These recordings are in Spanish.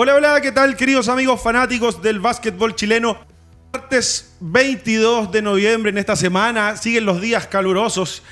Hola, hola, ¿qué tal queridos amigos fanáticos del básquetbol chileno? Martes 22 de noviembre en esta semana siguen los días calurosos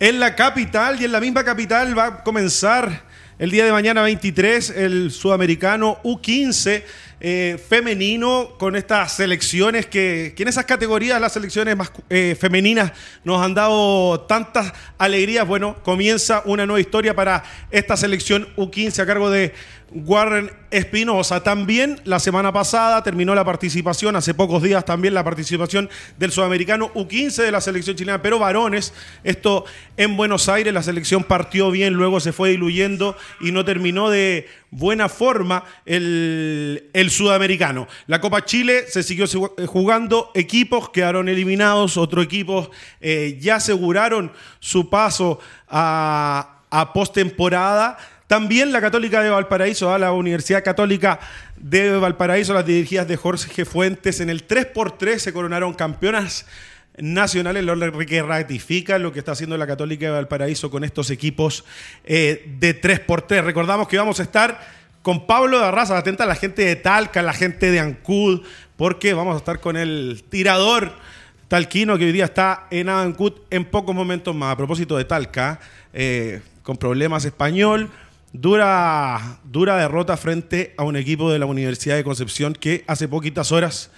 en la capital y en la misma capital va a comenzar el día de mañana 23 el sudamericano U15 eh, femenino con estas selecciones que, en esas categorías las selecciones más eh, femeninas nos han dado tantas alegrías. Bueno, comienza una nueva historia para esta selección U15 a cargo de Warren Espinosa. También la semana pasada terminó la participación, hace pocos días también la participación del sudamericano U15 de la selección chilena, pero varones, esto en Buenos Aires, la selección partió bien, luego se fue diluyendo y no terminó de buena forma el, el sudamericano. La Copa Chile se siguió jugando, equipos quedaron eliminados, otros equipos eh, ya aseguraron su paso a, a postemporada. También la Católica de Valparaíso, a la Universidad Católica de Valparaíso, las dirigidas de Jorge Fuentes, en el 3x3 se coronaron campeonas nacionales, lo que ratifica lo que está haciendo la Católica de Valparaíso con estos equipos eh, de 3x3. Recordamos que vamos a estar con Pablo de Arrasa, atenta a la gente de Talca, la gente de Ancud, porque vamos a estar con el tirador talquino que hoy día está en Ancud en pocos momentos más. A propósito de Talca, eh, con problemas español Dura, dura derrota frente a un equipo de la Universidad de Concepción que hace poquitas horas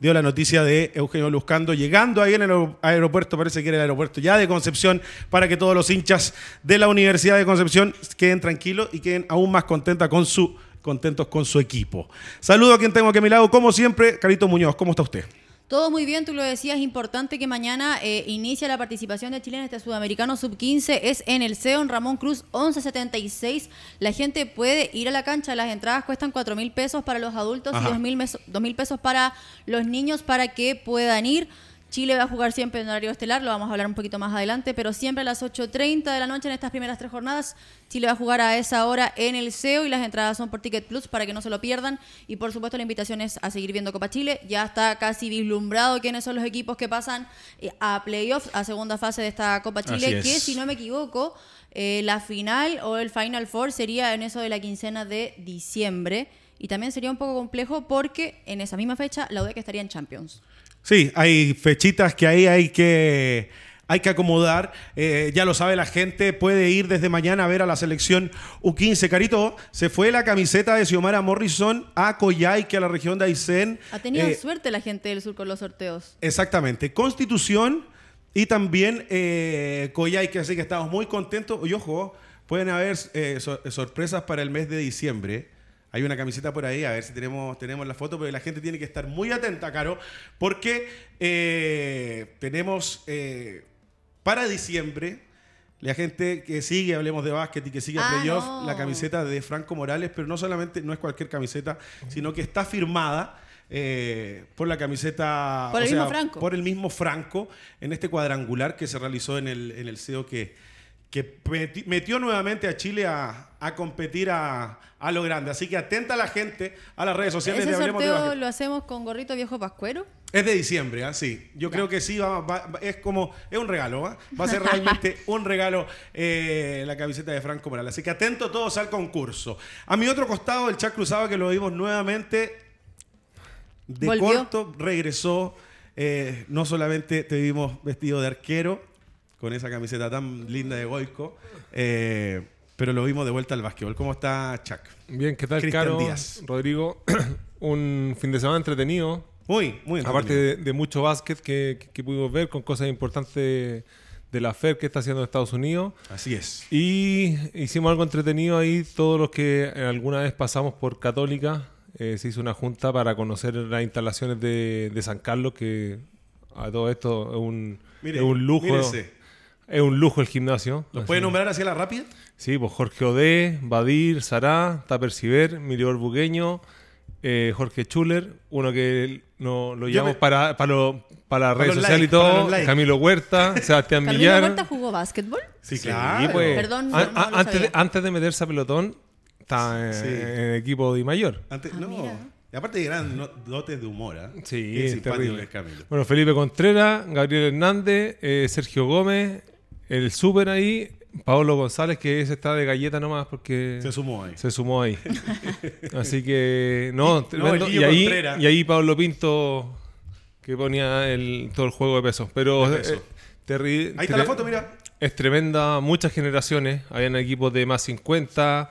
dio la noticia de Eugenio Luzcando llegando ahí en el aeropuerto, parece que era el aeropuerto ya de Concepción, para que todos los hinchas de la Universidad de Concepción queden tranquilos y queden aún más contentos con su, contentos con su equipo. Saludo a quien tengo aquí a mi lado, como siempre, Carito Muñoz, ¿cómo está usted? Todo muy bien, tú lo decías, importante que mañana eh, inicia la participación de Chile en este Sudamericano Sub-15, es en el CEON Ramón Cruz 1176. La gente puede ir a la cancha, las entradas cuestan 4 mil pesos para los adultos y 2 mil pesos para los niños para que puedan ir. Chile va a jugar siempre en horario estelar, lo vamos a hablar un poquito más adelante, pero siempre a las 8.30 de la noche en estas primeras tres jornadas. Chile va a jugar a esa hora en el CEO y las entradas son por Ticket Plus para que no se lo pierdan. Y por supuesto la invitación es a seguir viendo Copa Chile. Ya está casi vislumbrado quiénes son los equipos que pasan eh, a playoffs, a segunda fase de esta Copa Chile, que si no me equivoco, eh, la final o el Final Four sería en eso de la quincena de diciembre. Y también sería un poco complejo porque en esa misma fecha la UDEC estaría en Champions. Sí, hay fechitas que ahí hay que, hay que acomodar. Eh, ya lo sabe la gente, puede ir desde mañana a ver a la selección U15. Carito, se fue la camiseta de Xiomara Morrison a Coyhaique, a la región de Aysén. Ha tenido eh, suerte la gente del sur con los sorteos. Exactamente. Constitución y también eh, Coyhaique, así que estamos muy contentos. Y ojo, pueden haber eh, sorpresas para el mes de diciembre. Hay una camiseta por ahí, a ver si tenemos, tenemos la foto, pero la gente tiene que estar muy atenta, Caro, porque eh, tenemos eh, para diciembre, la gente que sigue, hablemos de básquet y que sigue ah, playoff, la camiseta de Franco Morales, pero no solamente, no es cualquier camiseta, sino que está firmada. Eh, por la camiseta. Por el mismo Franco. Por el mismo Franco, en este cuadrangular que se realizó en el, en el CEO que, que metió nuevamente a Chile a, competir a, lo grande. Así que atenta a la gente a las redes sociales ¿Ese de sorteo lo hacemos con gorrito viejo pascuero? Es de diciembre, ¿ah? sí. Yo creo que sí, es como, es un regalo, ¿ah? va a ser realmente un regalo eh, la camiseta de Franco Morales. Así que atento todos al concurso. A mi otro costado, el chat cruzado que lo vimos nuevamente de corto, regresó. Eh, no solamente te vimos vestido de arquero, con esa camiseta tan linda de Goico. Eh, pero lo vimos de vuelta al básquetbol. ¿Cómo está Chuck? Bien, ¿qué tal, Caro? Rodrigo, un fin de semana entretenido. Muy, muy entretenido. Aparte de, mucho básquet que, pudimos ver con cosas importantes de la FED que está haciendo Estados Unidos. Así es. Y hicimos algo entretenido ahí, todos los que alguna vez pasamos por Católica. Eh, se hizo una junta para conocer las instalaciones de, San Carlos, que a todo esto es un, es un lujo. Es un lujo el gimnasio. ¿Los puede nombrar así a la rápida? Sí, pues Jorge Odé, Badir, Sará, Taper Ciber, Mirior Bugueño, eh, Jorge Schuller, uno que no, lo llamamos para, para, para, las redes sociales y todo, Camilo Huerta, Sebastián Villar. ¿Camilo Huerta jugó básquetbol? Sí, claro. Pues, Perdón, antes, de, antes de meterse a pelotón, estaba en, el equipo de mayor. Antes, ah, no. Y aparte de gran dotes de humor, ¿eh? Sí, es simpático Camilo. Bueno, Felipe Contreras, Gabriel Hernández, eh, Sergio Gómez, el súper ahí, Pablo González, que ese está de galleta nomás porque Se sumó ahí. se sumó ahí. Así que, no, Y- tremendo. no, y, ahí, Contreras. y ahí Pablo Pinto, que ponía el, todo el juego de pesos. Pero De peso. eh, terri- Ahí está tre- la foto, mira. Es tremenda, muchas generaciones. Habían equipos de más 50,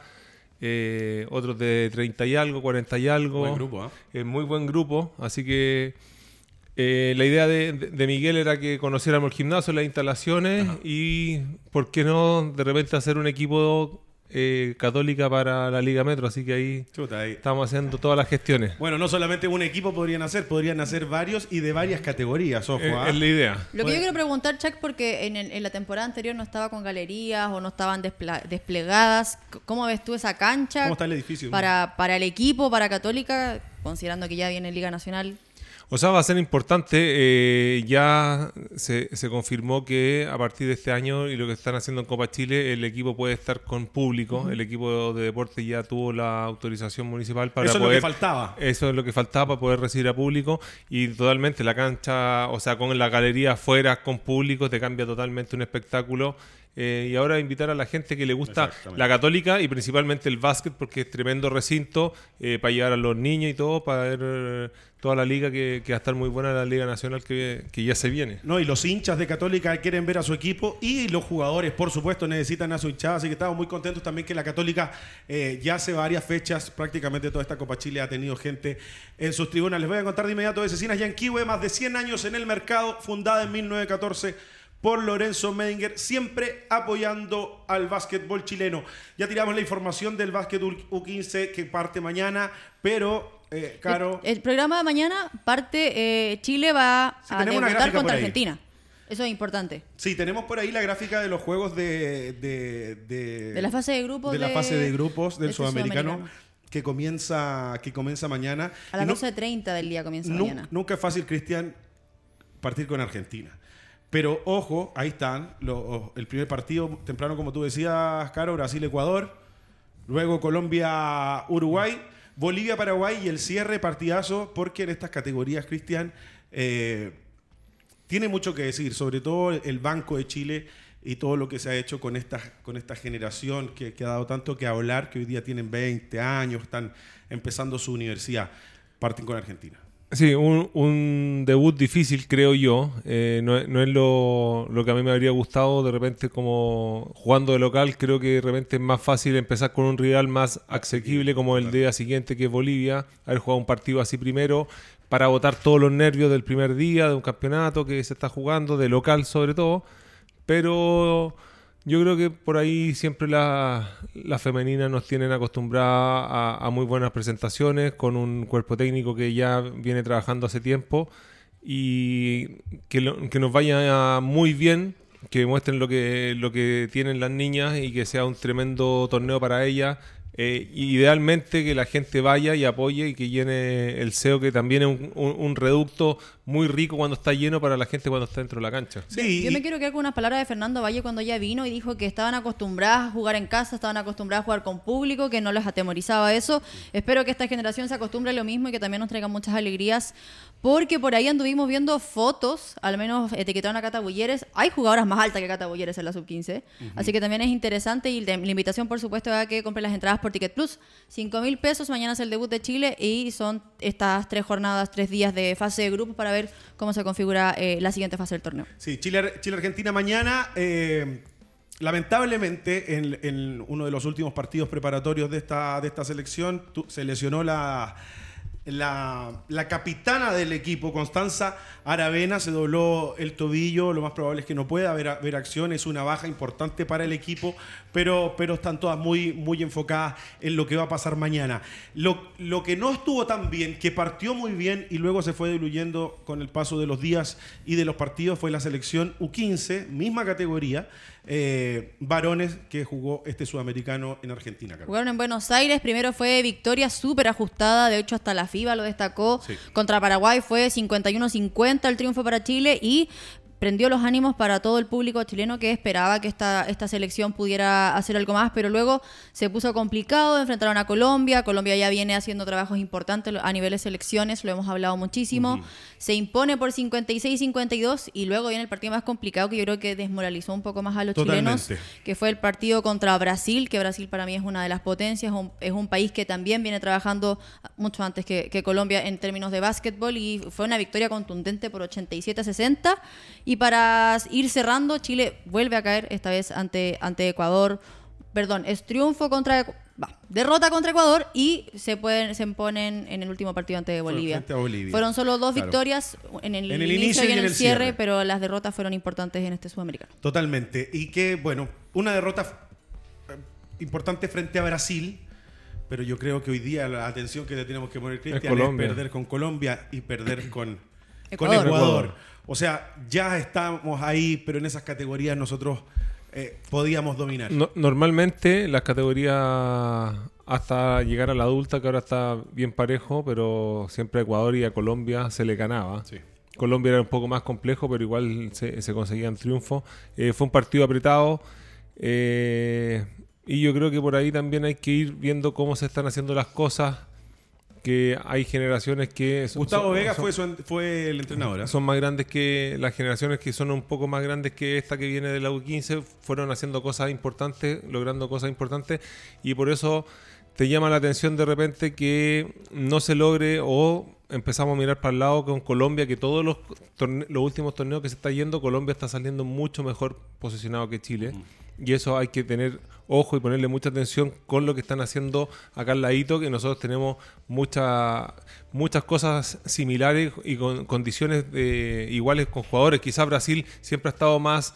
eh, otros de 30 y algo, 40 y algo. Buen grupo. Eh, muy buen grupo. Así que eh, la idea de, Miguel era que conociéramos el gimnasio, las instalaciones y, ¿por qué no, de repente hacer un equipo eh, católica para la Liga Metro? Así que ahí Chuta, ahí. estamos haciendo todas las gestiones. Bueno, no solamente un equipo podrían hacer, podrían hacer varios y de varias categorías, ojo. Eh, ¿ah? es la idea. Lo que Bueno. yo quiero preguntar, Chuck, porque en, el- en la temporada anterior no estaba con galerías o no estaban despla- desplegadas. ¿Cómo ves tú esa cancha? ¿Cómo está el edificio? Para, para el equipo, para Católica, considerando que ya viene Liga Nacional. O sea, va a ser importante. eh, ya se, se confirmó que a partir de este año y lo que están haciendo en Copa Chile, el equipo puede estar con público. El equipo de deporte ya tuvo la autorización municipal para Eso es lo poder. que faltaba. Eso es lo que faltaba para poder recibir a público. Y totalmente la cancha, o sea, con la galería afuera, con público, te cambia totalmente un espectáculo. Eh, y ahora invitar a la gente que le gusta la católica y principalmente el básquet porque es tremendo recinto eh, para llevar a los niños y todo, para ver toda la liga que, va a estar muy buena, la liga nacional que, que ya se viene. No, y los hinchas de Católica quieren ver a su equipo y los jugadores, por supuesto, necesitan a su hinchada. Así que estamos muy contentos también que la Católica eh, ya hace varias fechas, prácticamente toda esta Copa Chile ha tenido gente en sus tribunas. Les voy a contar de inmediato de Cecinas Yanquiwe, más de 100 años en el mercado, fundada en 1914 por Lorenzo Medinger, siempre apoyando al básquetbol chileno. Ya tiramos la información del básquet U15 que parte mañana, pero, eh, Caro... El, el programa de mañana parte, eh, Chile va Sí, a debutar contra. Argentina. Eso es importante. Sí, tenemos por ahí la gráfica de los juegos de... De, de- De la fase de grupos De la fase de grupos del de este sudamericano, sudamericano. que comienza que comienza mañana. A las Y no- 12.30 del día comienza nu- mañana. Nunca es fácil, Cristian, partir con Argentina. Pero ojo, ahí están. el primer partido temprano, como tú decías, Caro, Brasil-Ecuador. Luego Colombia-Uruguay. Bolivia-Paraguay y el cierre partidazo, porque en estas categorías, Cristian, eh, tiene mucho que decir, sobre todo el Banco de Chile y todo lo que se ha hecho con esta, con esta generación que, que ha dado tanto que hablar, que hoy día tienen 20 años, están empezando su universidad. Parten con Argentina. Sí, un, un debut difícil, creo yo. Eh, no, es- lo, lo que a mí me habría gustado. De repente, como jugando de local, creo que de repente es más fácil empezar con un rival más asequible como el día siguiente, que es Bolivia. Haber jugado un partido así primero para botar todos los nervios del primer día de un campeonato que se está jugando, de local sobre todo. Pero yo creo que por ahí siempre la- las femeninas nos tienen acostumbradas a, a muy buenas presentaciones, con un cuerpo técnico que ya viene trabajando hace tiempo y que, lo- que nos vaya muy bien, que muestren lo que, lo que tienen las niñas y que sea un tremendo torneo para ellas. Eh, idealmente que la gente vaya y apoye y que llene el SEO, que también es un, un- un reducto muy rico cuando está lleno para la gente cuando está dentro de la cancha. Sí, Yo me quiero quedar con unas palabras de Fernando Valle cuando ya vino y dijo que estaban acostumbradas a jugar en casa, estaban acostumbradas a jugar con público, que no les atemorizaba eso. Espero que esta generación se acostumbre a lo mismo y que también nos traiga muchas alegrías, porque por ahí anduvimos viendo fotos, al menos etiquetaron a Cata Bulleres. Hay jugadoras más altas que Cata Bulleres en la sub-15, así que también es interesante y la invitación, por supuesto, es a que compren las entradas por Ticket Plus. 5 mil pesos, mañana es el debut de Chile y son estas tres jornadas, tres días de fase de grupos para ver cómo se configura eh, la siguiente fase del torneo. Sí, Chile- Chile-Argentina mañana. eh, lamentablemente, en, en uno de los últimos partidos preparatorios de esta, de esta selección, tu- se lesionó la, la, la capitana del equipo, Constanza Aravena, se dobló el tobillo. Lo más probable es que no pueda haber, haber acción. Es una baja importante para el equipo, pero, pero están todas muy, muy enfocadas en lo que va a pasar mañana. Lo, lo que no estuvo tan bien, que partió muy bien y luego se fue diluyendo con el paso de los días y de los partidos, fue la selección U15, misma categoría, eh, varones que jugó este sudamericano en Argentina. Carlos. Jugaron en Buenos Aires, primero fue victoria súper ajustada, de hecho hasta la FIBA lo destacó. Sí. Contra Paraguay fue 51-50 el triunfo para Chile y prendió los ánimos para todo el público chileno que esperaba que esta, esta selección pudiera hacer algo más, pero luego se puso complicado, enfrentaron a Colombia, Colombia ya viene haciendo trabajos importantes a nivel de selecciones, lo hemos hablado muchísimo, se impone por 56-52 y luego viene el partido más complicado que yo creo que desmoralizó un poco más a los Totalmente. chilenos, que fue el partido contra Brasil, que Brasil para mí es una de las potencias, un- es un país que también viene trabajando mucho antes que, que Colombia en términos de básquetbol y fue una victoria contundente por 87-60. Y para ir cerrando, Chile vuelve a caer esta vez ante, ante Ecuador. Perdón, es triunfo contra va, derrota contra Ecuador y se pueden se ponen en el último partido ante Bolivia. frente a Bolivia. Fueron solo dos Claro. victorias en el, En el inicio, y en el, cierre, cierre. pero las derrotas fueron importantes en este sudamericano. Totalmente. Y que, bueno, una derrota eh, importante frente a Brasil. Pero yo creo que hoy día la atención que le tenemos que poner, Cristian, es, perder con Colombia y perder con con Ecuador. Ecuador. O sea, ya estamos ahí, pero en esas categorías nosotros eh, podíamos dominar. No- normalmente las categorías hasta llegar a la adulta, que ahora está bien parejo, pero siempre a Ecuador y a Colombia se le ganaba. Sí. Colombia era un poco más complejo, pero igual se, se conseguían triunfos. Eh, fue un partido apretado. eh, y yo creo que por ahí también hay que ir viendo cómo se están haciendo las cosas. Que hay generaciones que. son- Gustavo son- Vega son- fue, su fue el entrenador. ¿eh? son más grandes que las generaciones que son un poco más grandes que esta que viene de la U15 fueron haciendo cosas importantes, logrando cosas importantes y por eso te llama la atención de repente que no se logre o empezamos a mirar para el lado con Colombia que todos los, torne- los últimos torneos que se está yendo Colombia está saliendo mucho mejor posicionado que Chile y eso hay que tener ojo y ponerle mucha atención con lo que están haciendo acá al ladito, que nosotros tenemos mucha- muchas cosas similares y con condiciones de- iguales con jugadores. Quizás Brasil siempre ha estado más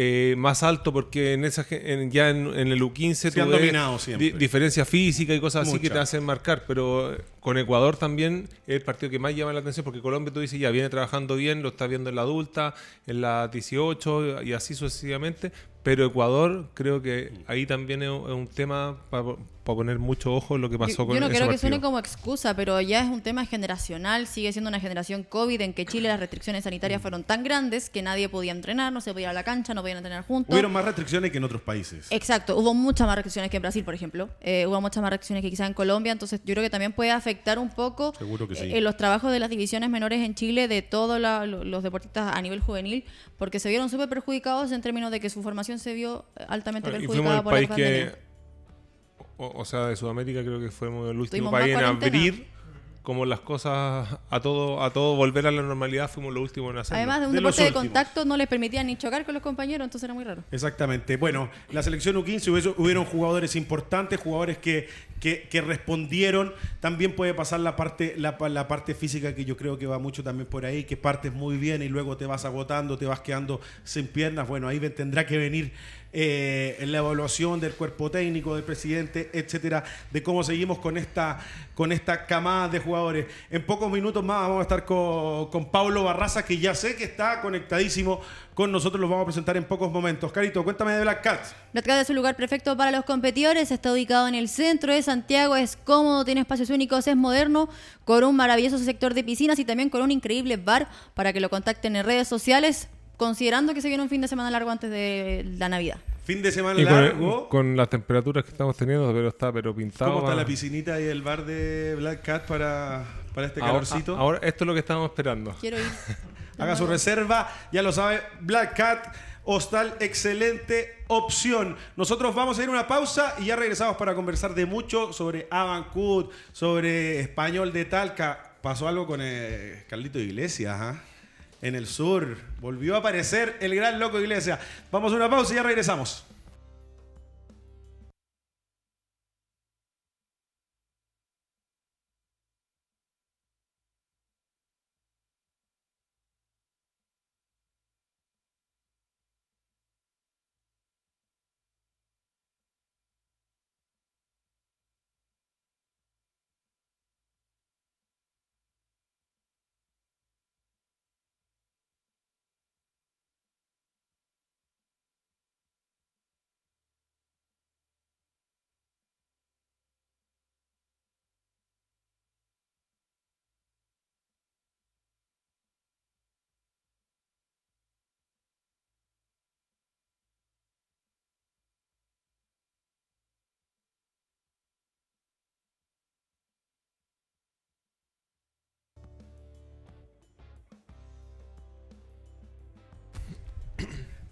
eh, más alto porque en esa en- ya en, en el U15 Se tú han dominado siempre. di- diferencia física y cosas así que te hacen marcar, pero eh, con Ecuador también es el partido que más llama la atención porque Colombia tú dices ya viene trabajando bien, lo está viendo en la adulta, en la 18 y así sucesivamente, pero Ecuador creo que ahí también es, un- tema para poner mucho ojo en lo que pasó yo, con yo no ese quiero que partido. suene como excusa, pero ya es un tema generacional, sigue siendo una generación COVID en que Chile las restricciones sanitarias fueron tan grandes que nadie podía entrenar, no se podía ir a la cancha, no podían entrenar juntos. Hubieron más restricciones que en otros países. Exacto, hubo muchas más restricciones que en Brasil, por ejemplo. Eh, hubo muchas más restricciones que quizás en Colombia, entonces yo creo que también puede afectar un poco Seguro que sí. eh, en los trabajos de las divisiones menores en Chile de todos los deportistas a nivel juvenil, porque se vieron súper perjudicados en términos de que su formación se vio eh, altamente Ah, y perjudicada el por país la que, pandemia. o, o sea, de Sudamérica creo que fuimos el último país en abrir como las cosas a todo a todo volver a la normalidad, fuimos los últimos en hacerlo. Además de un De deporte de contacto no les permitían ni chocar con los compañeros, entonces era muy raro. Exactamente. Bueno, la selección U15 hubiese- hubieron jugadores importantes, jugadores que, que, que respondieron. También puede pasar la parte, la, pa- la parte física que yo creo que va mucho también por ahí, que partes muy bien y luego te vas agotando, te vas quedando sin piernas. Bueno, ahí tendrá que venir eh, la evaluación del cuerpo técnico, del presidente, etcétera, de cómo seguimos con esta, con esta camada de jugadores. En pocos minutos más vamos a estar con, con Pablo Barraza, que ya sé que está conectadísimo con nosotros, los vamos a presentar en pocos momentos. Carito, cuéntame de Black Cat. Black Cat es un lugar perfecto para los competidores, está ubicado en el centro de Santiago, es cómodo, tiene espacios únicos, es moderno, con un maravilloso sector de piscinas y también con un increíble bar para que lo contacten en redes sociales, considerando que se viene un fin de semana largo antes de la Navidad. Fin de semana Y con, largo. con las temperaturas que estamos teniendo, pero está pero pintado. ¿Cómo está la piscinita y el bar de Black Cat para, para este ahora, calorcito? ahora esto es lo que estábamos esperando. Quiero ir. Haga su reserva, ya lo sabe, Black Cat, hostal, excelente opción. Nosotros vamos a ir a una pausa y ya regresamos para conversar de mucho sobre Avancut, sobre Español de Talca. Pasó algo con eh, Carlito Iglesias, ¿ah? En el sur. Volvió a aparecer el gran loco Iglesias. Vamos a una pausa y ya regresamos.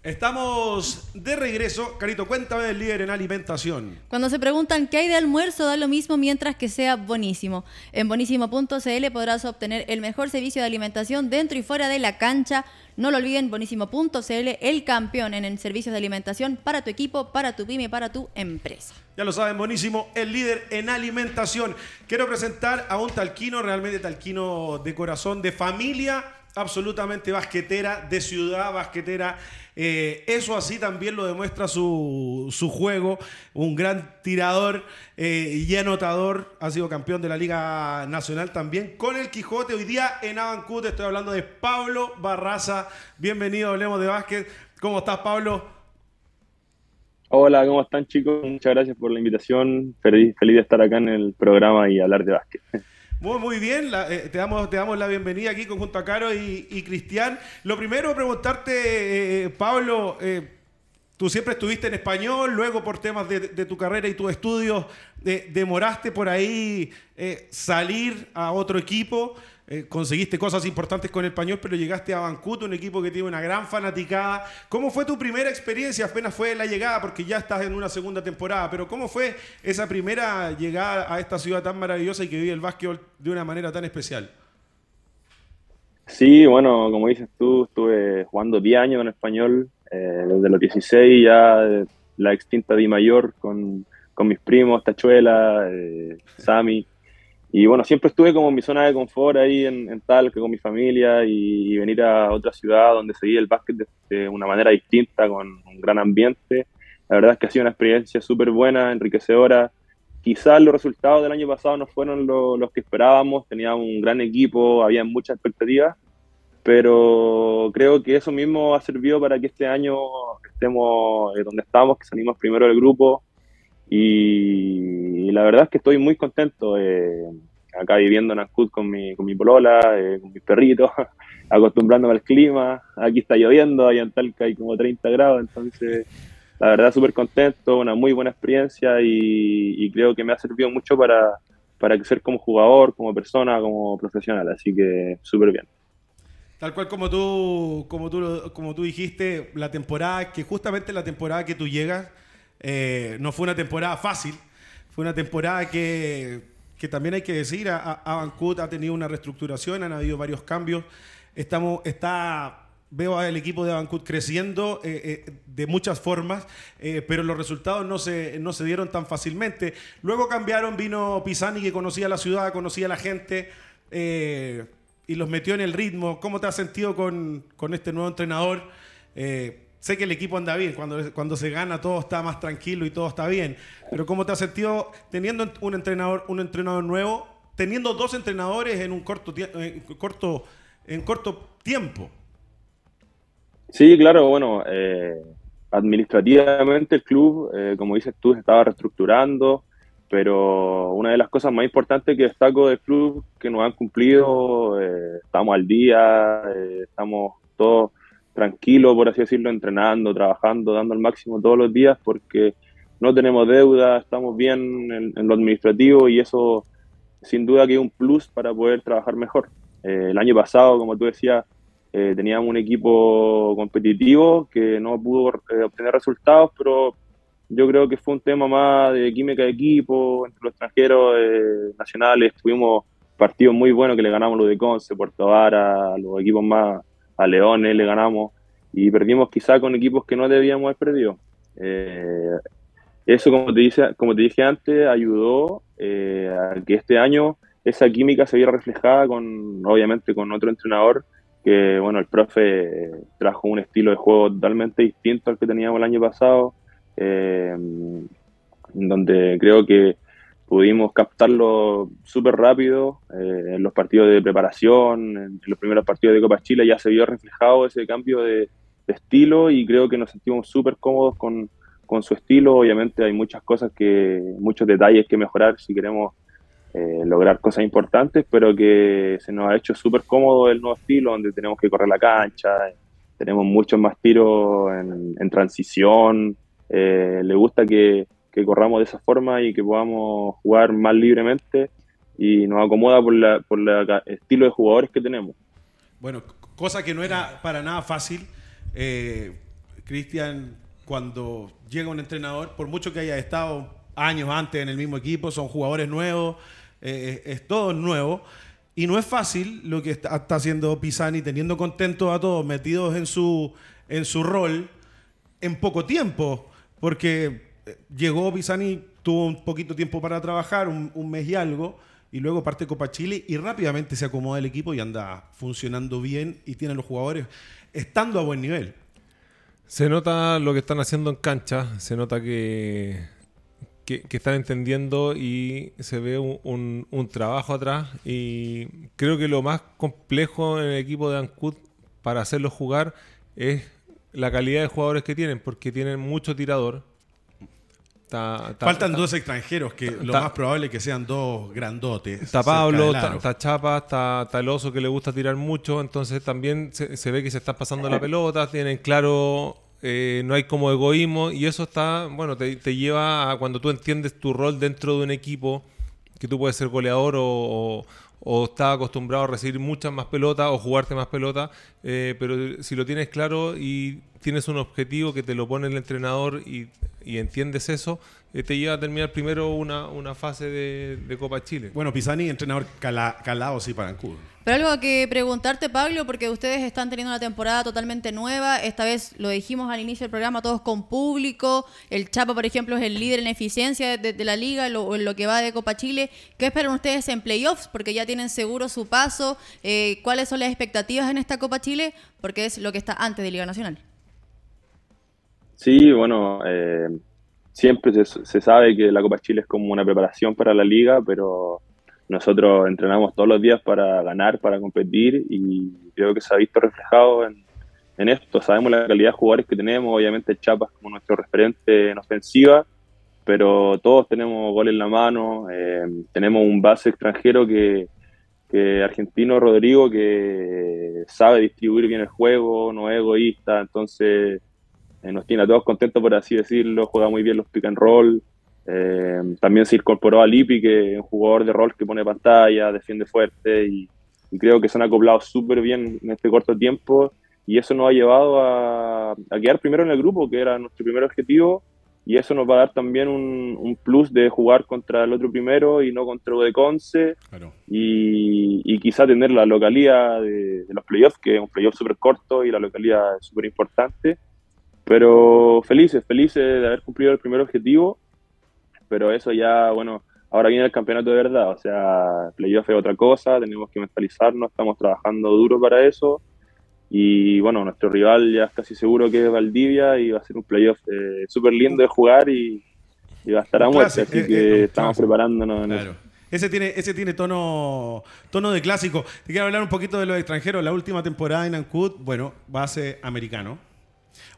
Estamos de regreso. Carito, cuéntame del líder en alimentación. Cuando se preguntan qué hay de almuerzo, da lo mismo mientras que sea buenísimo. En bonísimo.cl podrás obtener el mejor servicio de alimentación dentro y fuera de la cancha. No lo olviden, bonísimo.cl, el campeón en el servicio de alimentación para tu equipo, para tu pyme, para tu empresa. Ya lo saben, buenísimo, el líder en alimentación. Quiero presentar a un talquino, realmente talquino de corazón, de familia absolutamente basquetera, de ciudad basquetera. Eh, eso así también lo demuestra su, juego. Un gran tirador eh, y anotador. Ha sido campeón de la Liga Nacional también. Con el Quijote, hoy día en Avancut estoy hablando de Pablo Barraza. Bienvenido, hablemos de básquet. ¿Cómo estás, Pablo? Hola, ¿cómo están chicos? Muchas gracias por la invitación. Feliz, feliz de estar acá en el programa y hablar de básquet. Muy, muy bien, eh, te, damos, te damos la bienvenida aquí conjunto a Caro y, Cristian. Lo primero, preguntarte, eh, Pablo, eh, tú siempre estuviste en español, luego por temas de, tu carrera y tus estudios, demoraste por ahí salir a otro equipo. Eh, conseguiste cosas importantes con el español, pero llegaste a Bancut, un equipo que tiene una gran fanaticada. ¿Cómo fue tu primera experiencia? Apenas fue la llegada, porque ya estás en una segunda temporada, pero ¿cómo fue esa primera llegada a esta ciudad tan maravillosa y que vive el básquetbol de una manera tan especial? Sí, bueno, como dices tú, estuve jugando 10 años en español, eh, desde los 16 ya la extinta Di Mayor con, con mis primos, Tachuela, eh, Sami. Y bueno, siempre estuve como en mi zona de confort ahí en, en Talca con mi familia y, venir a otra ciudad donde seguía el básquet de, una manera distinta, con un gran ambiente. La verdad es que ha sido una experiencia súper buena, enriquecedora. Quizás los resultados del año pasado no fueron los que esperábamos, teníamos un gran equipo, había muchas expectativas, pero creo que eso mismo ha servido para que este año estemos eh, donde estamos, que salimos primero del grupo, y, la verdad es que estoy muy contento eh, acá viviendo en Ascut con mi, con mi polola, eh, con mis perritos, acostumbrándome al clima. Aquí está lloviendo, allá en Talca hay como 30 grados, entonces la verdad súper contento, una muy buena experiencia y, creo que me ha servido mucho para, para crecer como jugador, como persona, como profesional, así que súper bien. Tal cual como tú, como tú, como tú dijiste, la temporada, que justamente la temporada que tú llegas, eh, no fue una temporada fácil, fue una temporada que, también hay que decir, Avancut ha tenido una reestructuración, han habido varios cambios. Estamos, está, veo al equipo de Avancut creciendo eh, eh, de muchas formas, pero los resultados no se, no se dieron tan fácilmente. Luego cambiaron, vino Pisani que conocía la ciudad, conocía la gente y los metió en el ritmo. ¿Cómo te has sentido con, con este nuevo entrenador? Sé que el equipo anda bien, cuando, cuando se gana todo está más tranquilo y todo está bien, pero ¿cómo te has sentido teniendo un entrenador, un entrenador nuevo, teniendo dos entrenadores en un corto, en corto, en corto tiempo? Sí, claro, bueno, eh, administrativamente el club, eh, como dices tú, estaba reestructurando, pero una de las cosas más importantes que destaco del club que nos han cumplido, eh, estamos al día, estamos todos tranquilo, por así decirlo, entrenando, trabajando, dando el máximo todos los días porque no tenemos deuda, estamos bien en, lo administrativo y eso sin duda que es un plus para poder trabajar mejor. Eh, el año pasado, como tú decías, eh, teníamos un equipo competitivo que no pudo eh, obtener resultados, pero yo creo que fue un tema más de química de equipo, entre los extranjeros nacionales, tuvimos partidos muy buenos que le ganamos los de Conce, Puerto Vara, los equipos más a Leones le ganamos y perdimos quizá con equipos que no debíamos haber perdido. Eh, eso, como te, dice, como te dije antes, ayudó eh, a que este año esa química se viera reflejada con, obviamente, con otro entrenador que, bueno, el profe trajo un estilo de juego totalmente distinto al que teníamos el año pasado, eh, donde creo que pudimos captarlo súper rápido eh, en los partidos de preparación, en los primeros partidos de Copa Chile ya se vio reflejado ese cambio de, estilo y creo que nos sentimos súper cómodos con, con, su estilo. Obviamente hay muchas cosas que, muchos detalles que mejorar si queremos eh, lograr cosas importantes, pero que se nos ha hecho súper cómodo el nuevo estilo donde tenemos que correr la cancha, tenemos muchos más tiros en, transición, eh, le gusta que que corramos de esa forma y que podamos jugar más libremente y nos acomoda por el por la estilo de jugadores que tenemos. Bueno, cosa que no era para nada fácil. Eh, Cristian, cuando llega un entrenador, por mucho que haya estado años antes en el mismo equipo, son jugadores nuevos, eh, es todo nuevo. Y no es fácil lo que está, haciendo Pisani, teniendo contentos a todos, metidos en su, en su rol en poco tiempo, porque llegó Pisani, tuvo un poquito tiempo para trabajar, un, mes y algo, y luego parte Copa Chile y rápidamente se acomoda el equipo y anda funcionando bien y tiene los jugadores estando a buen nivel. Se nota lo que están haciendo en cancha, se nota que, que, están entendiendo y se ve un, un, trabajo atrás. Y creo que lo más complejo en el equipo de Ancud para hacerlo jugar es la calidad de jugadores que tienen, porque tienen mucho tirador, Faltan dos extranjeros, que lo más probable es que sean dos grandotes. Está Pablo, está Chapa, está, el oso que le gusta tirar mucho, entonces también se, ve que se están pasando la pelota, tienen claro, eh, no hay como egoísmo y eso está, bueno, te, lleva a cuando tú entiendes tu rol dentro de un equipo, que tú puedes ser goleador o, o estás acostumbrado a recibir muchas más pelotas o jugarte más pelotas, eh, pero si lo tienes claro y tienes un objetivo que te lo pone el entrenador y, entiendes eso, eh, te lleva a terminar primero una, una fase de, Copa Chile. Bueno, Pisani, entrenador calado, sí, para. Pero algo que preguntarte, Pablo, porque ustedes están teniendo una temporada totalmente nueva. Esta vez lo dijimos al inicio del programa, todos con público. El Chapa, por ejemplo, es el líder en eficiencia de, la liga, lo, en lo que va de Copa Chile. ¿Qué esperan ustedes en playoffs? Porque ya tienen seguro su paso. Eh, ¿Cuáles son las expectativas en esta Copa Chile? Porque es lo que está antes de Liga Nacional. Sí, bueno, eh, siempre se, sabe que la Copa Chile es como una preparación para la liga, pero nosotros entrenamos todos los días para ganar, para competir y creo que se ha visto reflejado en, esto. Sabemos la calidad de jugadores que tenemos, obviamente Chapas como nuestro referente en ofensiva, pero todos tenemos gol en la mano, eh, tenemos un base extranjero que, argentino Rodrigo que sabe distribuir bien el juego, no es egoísta, entonces eh, nos tiene a todos contentos, por así decirlo, juega muy bien los pick and roll. Eh, también se incorporó a Lipi, que es un jugador de rol que pone pantalla, defiende fuerte y, creo que se han acoplado súper bien en este corto tiempo y eso nos ha llevado a, quedar primero en el grupo, que era nuestro primer objetivo y eso nos va a dar también un, plus de jugar contra el otro primero y no contra el de Conce y, y, quizá tener la localidad de, de los playoffs, que es un playoff súper corto y la localidad es súper importante. Pero felices, felices de haber cumplido el primer objetivo, pero eso ya, bueno, ahora viene el campeonato de verdad, o sea, playoff es otra cosa, tenemos que mentalizarnos, estamos trabajando duro para eso. Y bueno, nuestro rival ya es casi seguro que es Valdivia y va a ser un playoff eh, súper lindo de jugar y, va a estar a muerte, así eh, que eh, estamos preparándonos en eso. Ese tiene, ese tiene tono, tono de clásico. Te quiero hablar un poquito de los extranjeros. La última temporada en Ancud, bueno, base americano.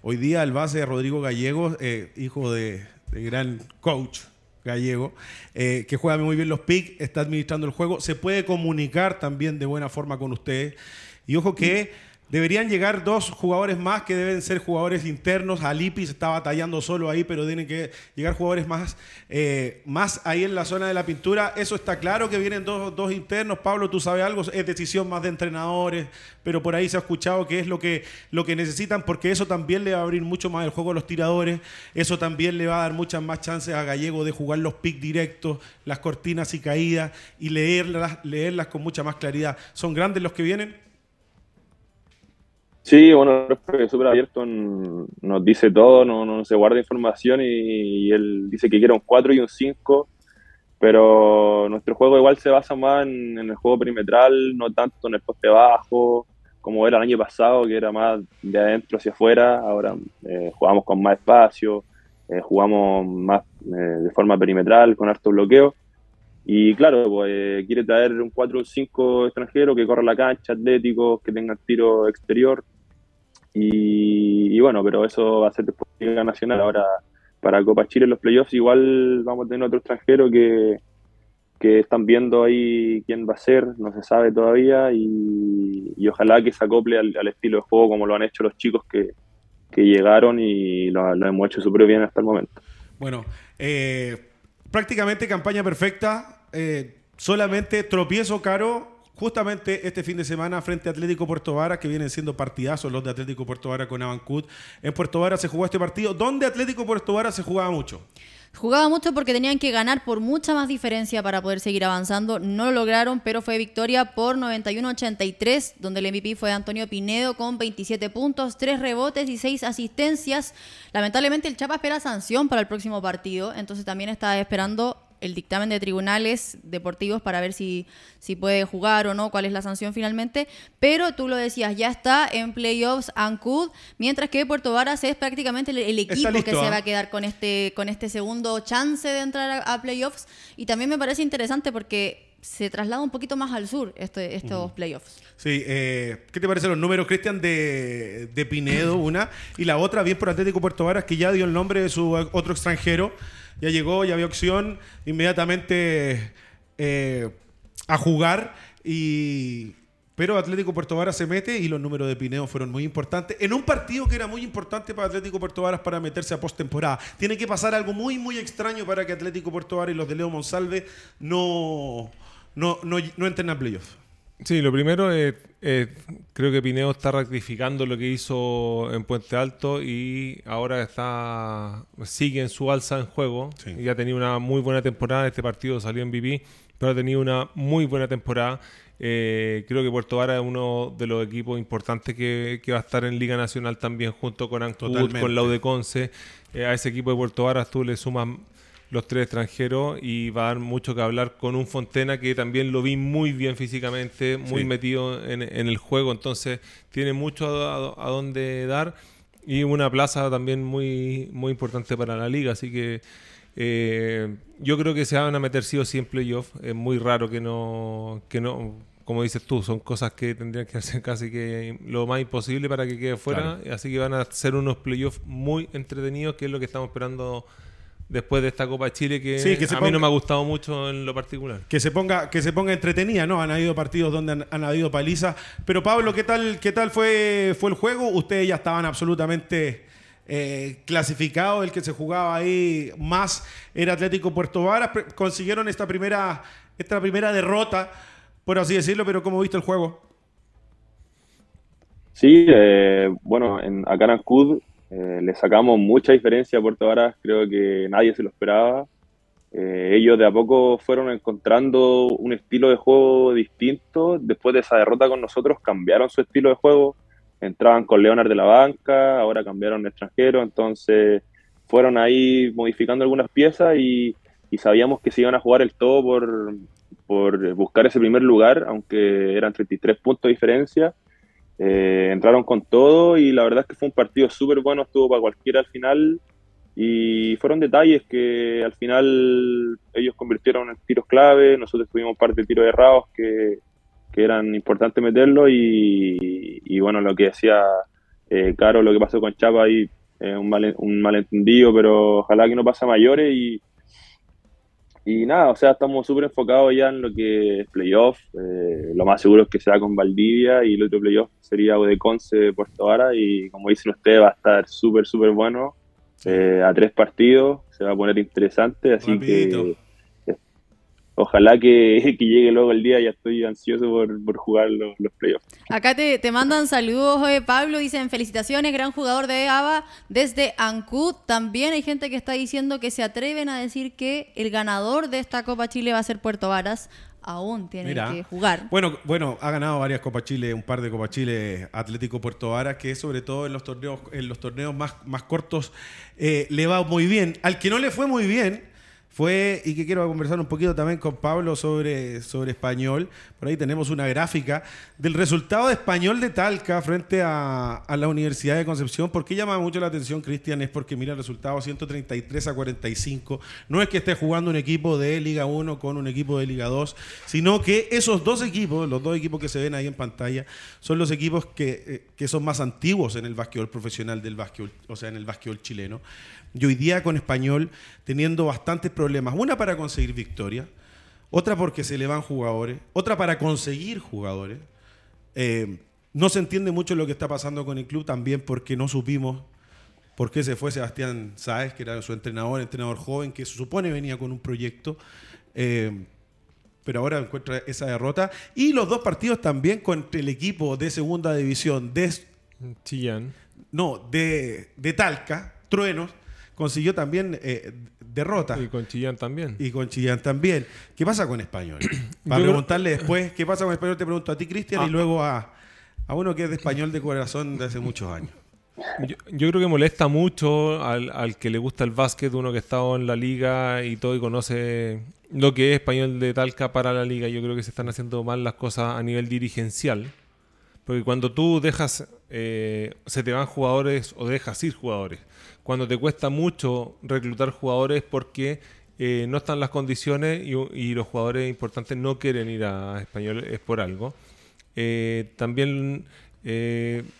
Hoy día el base de Rodrigo Gallego, eh, hijo de, gran coach gallego, eh, que juega muy bien los picks, está administrando el juego, se puede comunicar también de buena forma con ustedes. Y ojo que Deberían llegar dos jugadores más que deben ser jugadores internos. Alipi se está batallando solo ahí, pero tienen que llegar jugadores más, eh, más ahí en la zona de la pintura. Eso está claro que vienen dos, dos, internos. Pablo, tú sabes algo, es decisión más de entrenadores, pero por ahí se ha escuchado que es lo que, lo que necesitan, porque eso también le va a abrir mucho más el juego a los tiradores. Eso también le va a dar muchas más chances a Gallego de jugar los picks directos, las cortinas y caídas y leerlas, leerlas con mucha más claridad. ¿Son grandes los que vienen? Sí, bueno, es súper abierto, nos dice todo, no, se guarda información y, él dice que quiere un 4 y un 5, pero nuestro juego igual se basa más en, el juego perimetral, no tanto en el poste bajo, como era el año pasado, que era más de adentro hacia afuera, ahora eh, jugamos con más espacio, eh, jugamos más eh, de forma perimetral, con harto bloqueo. Y claro, pues quiere traer un 4 o 5 extranjero que corra la cancha, atlético, que tenga tiro exterior. Y, bueno, pero eso va a ser después de Liga Nacional. Ahora, para Copa Chile los playoffs, igual vamos a tener otro extranjero que, que están viendo ahí quién va a ser, no se sabe todavía. Y, ojalá que se acople al, estilo de juego como lo han hecho los chicos que, que llegaron y lo, hemos hecho súper bien hasta el momento. Bueno, eh, prácticamente campaña perfecta. Eh, solamente tropiezo caro justamente este fin de semana frente a Atlético Puerto Vara, que vienen siendo partidazos los de Atlético Puerto Vara con Abancut. En Puerto Vara se jugó este partido, donde Atlético Puerto Vara se jugaba mucho. Jugaba mucho porque tenían que ganar por mucha más diferencia para poder seguir avanzando. No lo lograron, pero fue victoria por 91-83, donde el MVP fue Antonio Pinedo con 27 puntos, 3 rebotes y 6 asistencias. Lamentablemente el Chapa espera sanción para el próximo partido, entonces también está esperando el dictamen de tribunales deportivos para ver si, si puede jugar o no, cuál es la sanción finalmente. Pero tú lo decías, ya está en playoffs Ancud, mientras que Puerto Varas es prácticamente el, equipo que se ¿ah? va a quedar con este, con este segundo chance de entrar a, playoffs. Y también me parece interesante porque se traslada un poquito más al sur este, estos playoffs. Sí, eh, ¿qué te parecen los números, Cristian, de, de, Pinedo, una? Y la otra, bien por Atlético Puerto Varas, que ya dio el nombre de su otro extranjero ya llegó, ya había opción, inmediatamente eh, a jugar y... Pero Atlético Puerto Varas se mete y los números de Pineo fueron muy importantes. En un partido que era muy importante para Atlético Puerto Varas para meterse a postemporada. Tiene que pasar algo muy, muy extraño para que Atlético Puerto Varas y los de Leo Monsalve no, no, no, no entren a playoff. Sí, lo primero es, creo que Pineo está rectificando lo que hizo en Puente Alto y ahora está sigue en su alza en juego. Y ha tenido una muy buena temporada. Este partido salió en VP, pero ha tenido una muy buena temporada. Eh, creo que Puerto Vara es uno de los equipos importantes que, va a estar en Liga Nacional también, junto con Ancud, con Laudeconce. Eh, a ese equipo de Puerto Vara tú le sumas los tres extranjeros y va a dar mucho que hablar con un Fontena que también lo vi muy bien físicamente, muy metido en, el juego, entonces tiene mucho a, a, dónde dar y una plaza también muy, muy importante para la liga, así que eh, yo creo que se van a meter sí o sí en playoff, es muy raro que no, que no, como dices tú, son cosas que tendrían que hacer casi que lo más imposible para que quede fuera, así que van a ser unos playoffs muy entretenidos, que es lo que estamos esperando después de esta Copa Chile que, a mí no me ha gustado mucho en lo particular. Que se ponga, que se ponga entretenida, ¿no? Han habido partidos donde han, habido palizas. Pero Pablo, ¿qué tal, qué tal fue, fue el juego? Ustedes ya estaban absolutamente eh, clasificados, el que se jugaba ahí más era Atlético Puerto Varas. Consiguieron esta primera, esta primera derrota, por así decirlo, pero ¿cómo viste el juego? Sí, eh, bueno, en, acá en Ancud eh, le sacamos mucha diferencia a Puerto Varas, creo que nadie se lo esperaba. Eh, ellos de a poco fueron encontrando un estilo de juego distinto. Después de esa derrota con nosotros, cambiaron su estilo de juego. Entraban con Leonard de la banca, ahora cambiaron de extranjero. Entonces fueron ahí modificando algunas piezas y, sabíamos que se iban a jugar el todo por, por buscar ese primer lugar, aunque eran 33 puntos de diferencia. Eh, entraron con todo y la verdad es que fue un partido súper bueno, estuvo para cualquiera al final. Y fueron detalles que al final ellos convirtieron en tiros clave, nosotros tuvimos parte de tiros errados que, que eran importantes meterlo y, bueno, lo que decía eh, Caro, lo que pasó con Chapa ahí, es un, mal, un malentendido, pero ojalá que no pase a mayores y, y nada, o sea, estamos súper enfocados ya en lo que es playoff. Eh, lo más seguro es que sea con Valdivia y el otro playoff sería de Conce, Puerto Vara. Y como dicen ustedes, va a estar súper, súper bueno. Eh, a tres partidos, se va a poner interesante. Así que ojalá que, llegue luego el día, ya estoy ansioso por, jugar los, playoffs. Acá te, mandan saludos, eh, Pablo, dicen felicitaciones, gran jugador de ABA desde Ancud. También hay gente que está diciendo que se atreven a decir que el ganador de esta Copa Chile va a ser Puerto Varas. Aún tiene que jugar. Bueno, bueno, ha ganado varias Copas Chile, un par de Copas Chile Atlético Puerto Varas, que sobre todo en los torneos, en los torneos más, más cortos eh, le va muy bien. Al que no le fue muy bien, fue, y que quiero conversar un poquito también con Pablo sobre, sobre español. Por ahí tenemos una gráfica del resultado de español de Talca frente a, la Universidad de Concepción. ¿Por qué llama mucho la atención, Cristian? Es porque mira el resultado 133 a 45. No es que esté jugando un equipo de Liga 1 con un equipo de Liga 2, sino que esos dos equipos, los dos equipos que se ven ahí en pantalla, son los equipos que, eh, que son más antiguos en el básquetbol profesional del básquetbol, o sea, en el básquetbol chileno. Y hoy día con español teniendo bastantes problemas. Una para conseguir victoria, otra porque se le van jugadores, otra para conseguir jugadores. Eh, no se entiende mucho lo que está pasando con el club también porque no supimos por qué se fue Sebastián Sáez, que era su entrenador, entrenador joven, que se supone venía con un proyecto. Eh, pero ahora encuentra esa derrota. Y los dos partidos también contra el equipo de segunda división de Chillán. No, de, de Talca, Truenos, consiguió también eh, derrota. Y con Chillán también. Y con Chillán también. ¿Qué pasa con Español? Para preguntarle después, ¿qué pasa con Español? Te pregunto a ti, Cristian, y ah. luego a, a uno que es de Español de corazón de hace muchos años. Yo, creo que molesta mucho al, al, que le gusta el básquet, uno que ha estado en la liga y todo y conoce lo que es español de Talca para la liga. Yo creo que se están haciendo mal las cosas a nivel dirigencial. Porque cuando tú dejas, eh, se te van jugadores o dejas ir jugadores. Cuando te cuesta mucho reclutar jugadores porque eh, no están las condiciones y, los jugadores importantes no quieren ir a español, es por algo. Eh, también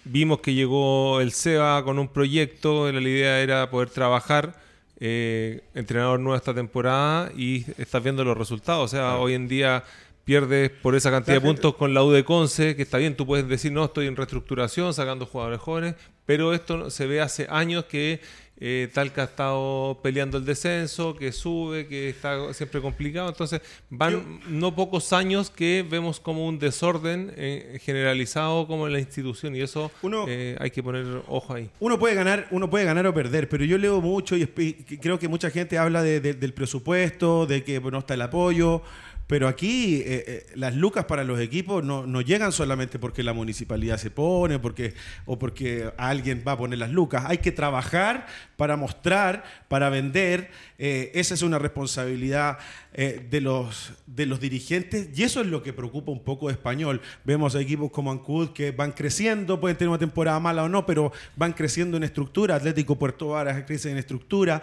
vimos que llegó el SEBA con un proyecto, la idea era poder trabajar entrenador nuevo esta temporada y estás viendo los resultados. O sea, hoy en día pierdes por esa cantidad de puntos con la U de Conce, que está bien, tú puedes decir, no, estoy en reestructuración, sacando jugadores jóvenes, pero esto se ve hace años que eh, Talca ha estado peleando el descenso, que sube, que está siempre complicado. Entonces, van no pocos años que vemos como un desorden eh, generalizado como en la institución y eso eh, hay que poner ojo ahí. Uno puede ganar, uno puede ganar o perder, pero yo leo mucho y creo que mucha gente habla del presupuesto, de que no está el apoyo. Pero aquí eh, eh, las lucas para los equipos no, no, llegan solamente porque la municipalidad se pone porque, o porque alguien va a poner las lucas. Hay que trabajar para mostrar, para vender. Eh, esa es una responsabilidad de, los, de los dirigentes y eso es lo que preocupa un poco de español. Vemos a equipos como Ancud que van creciendo, pueden tener una temporada mala o no, pero van creciendo en estructura. Atlético Puerto Varas crece en estructura.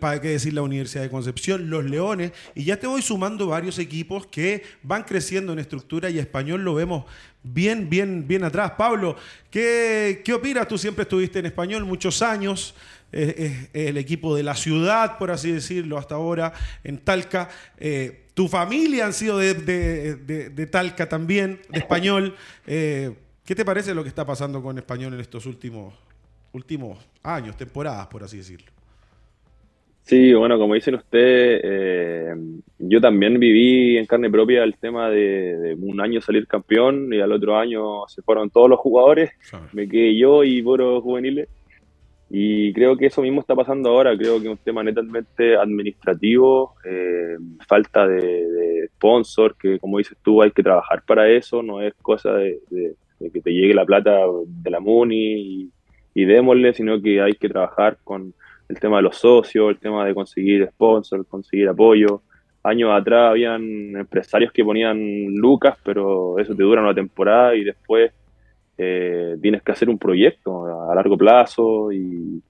para qué decir la Universidad de Concepción, los Leones. Y ya te voy sumando varios equipos equipos que van creciendo en estructura y español lo vemos bien, bien, bien atrás. Pablo, ¿qué, qué opinas? Tú siempre estuviste en español muchos años. Es, el equipo de la ciudad, por así decirlo, hasta ahora, en Talca. Eh, tu familia han sido de, Talca también, de español. Eh, ¿Qué te parece lo que está pasando con español en estos últimos, últimos años, temporadas, por así decirlo? Sí, bueno, como dicen ustedes, eh, yo también viví en carne propia el tema de, un año salir campeón y al otro año se fueron todos los jugadores, me quedé yo y puros juveniles. Y creo que eso mismo está pasando ahora, creo que es un tema netamente administrativo, eh, falta de, sponsor, que como dices tú hay que trabajar para eso, no es cosa de, que te llegue la plata de la MUNI y, y démosle, sino que hay que trabajar con el tema de los socios, el tema de conseguir sponsors, conseguir apoyo. Años atrás habían empresarios que ponían lucas, pero eso te dura una temporada y después eh, tienes que hacer un proyecto a largo plazo y,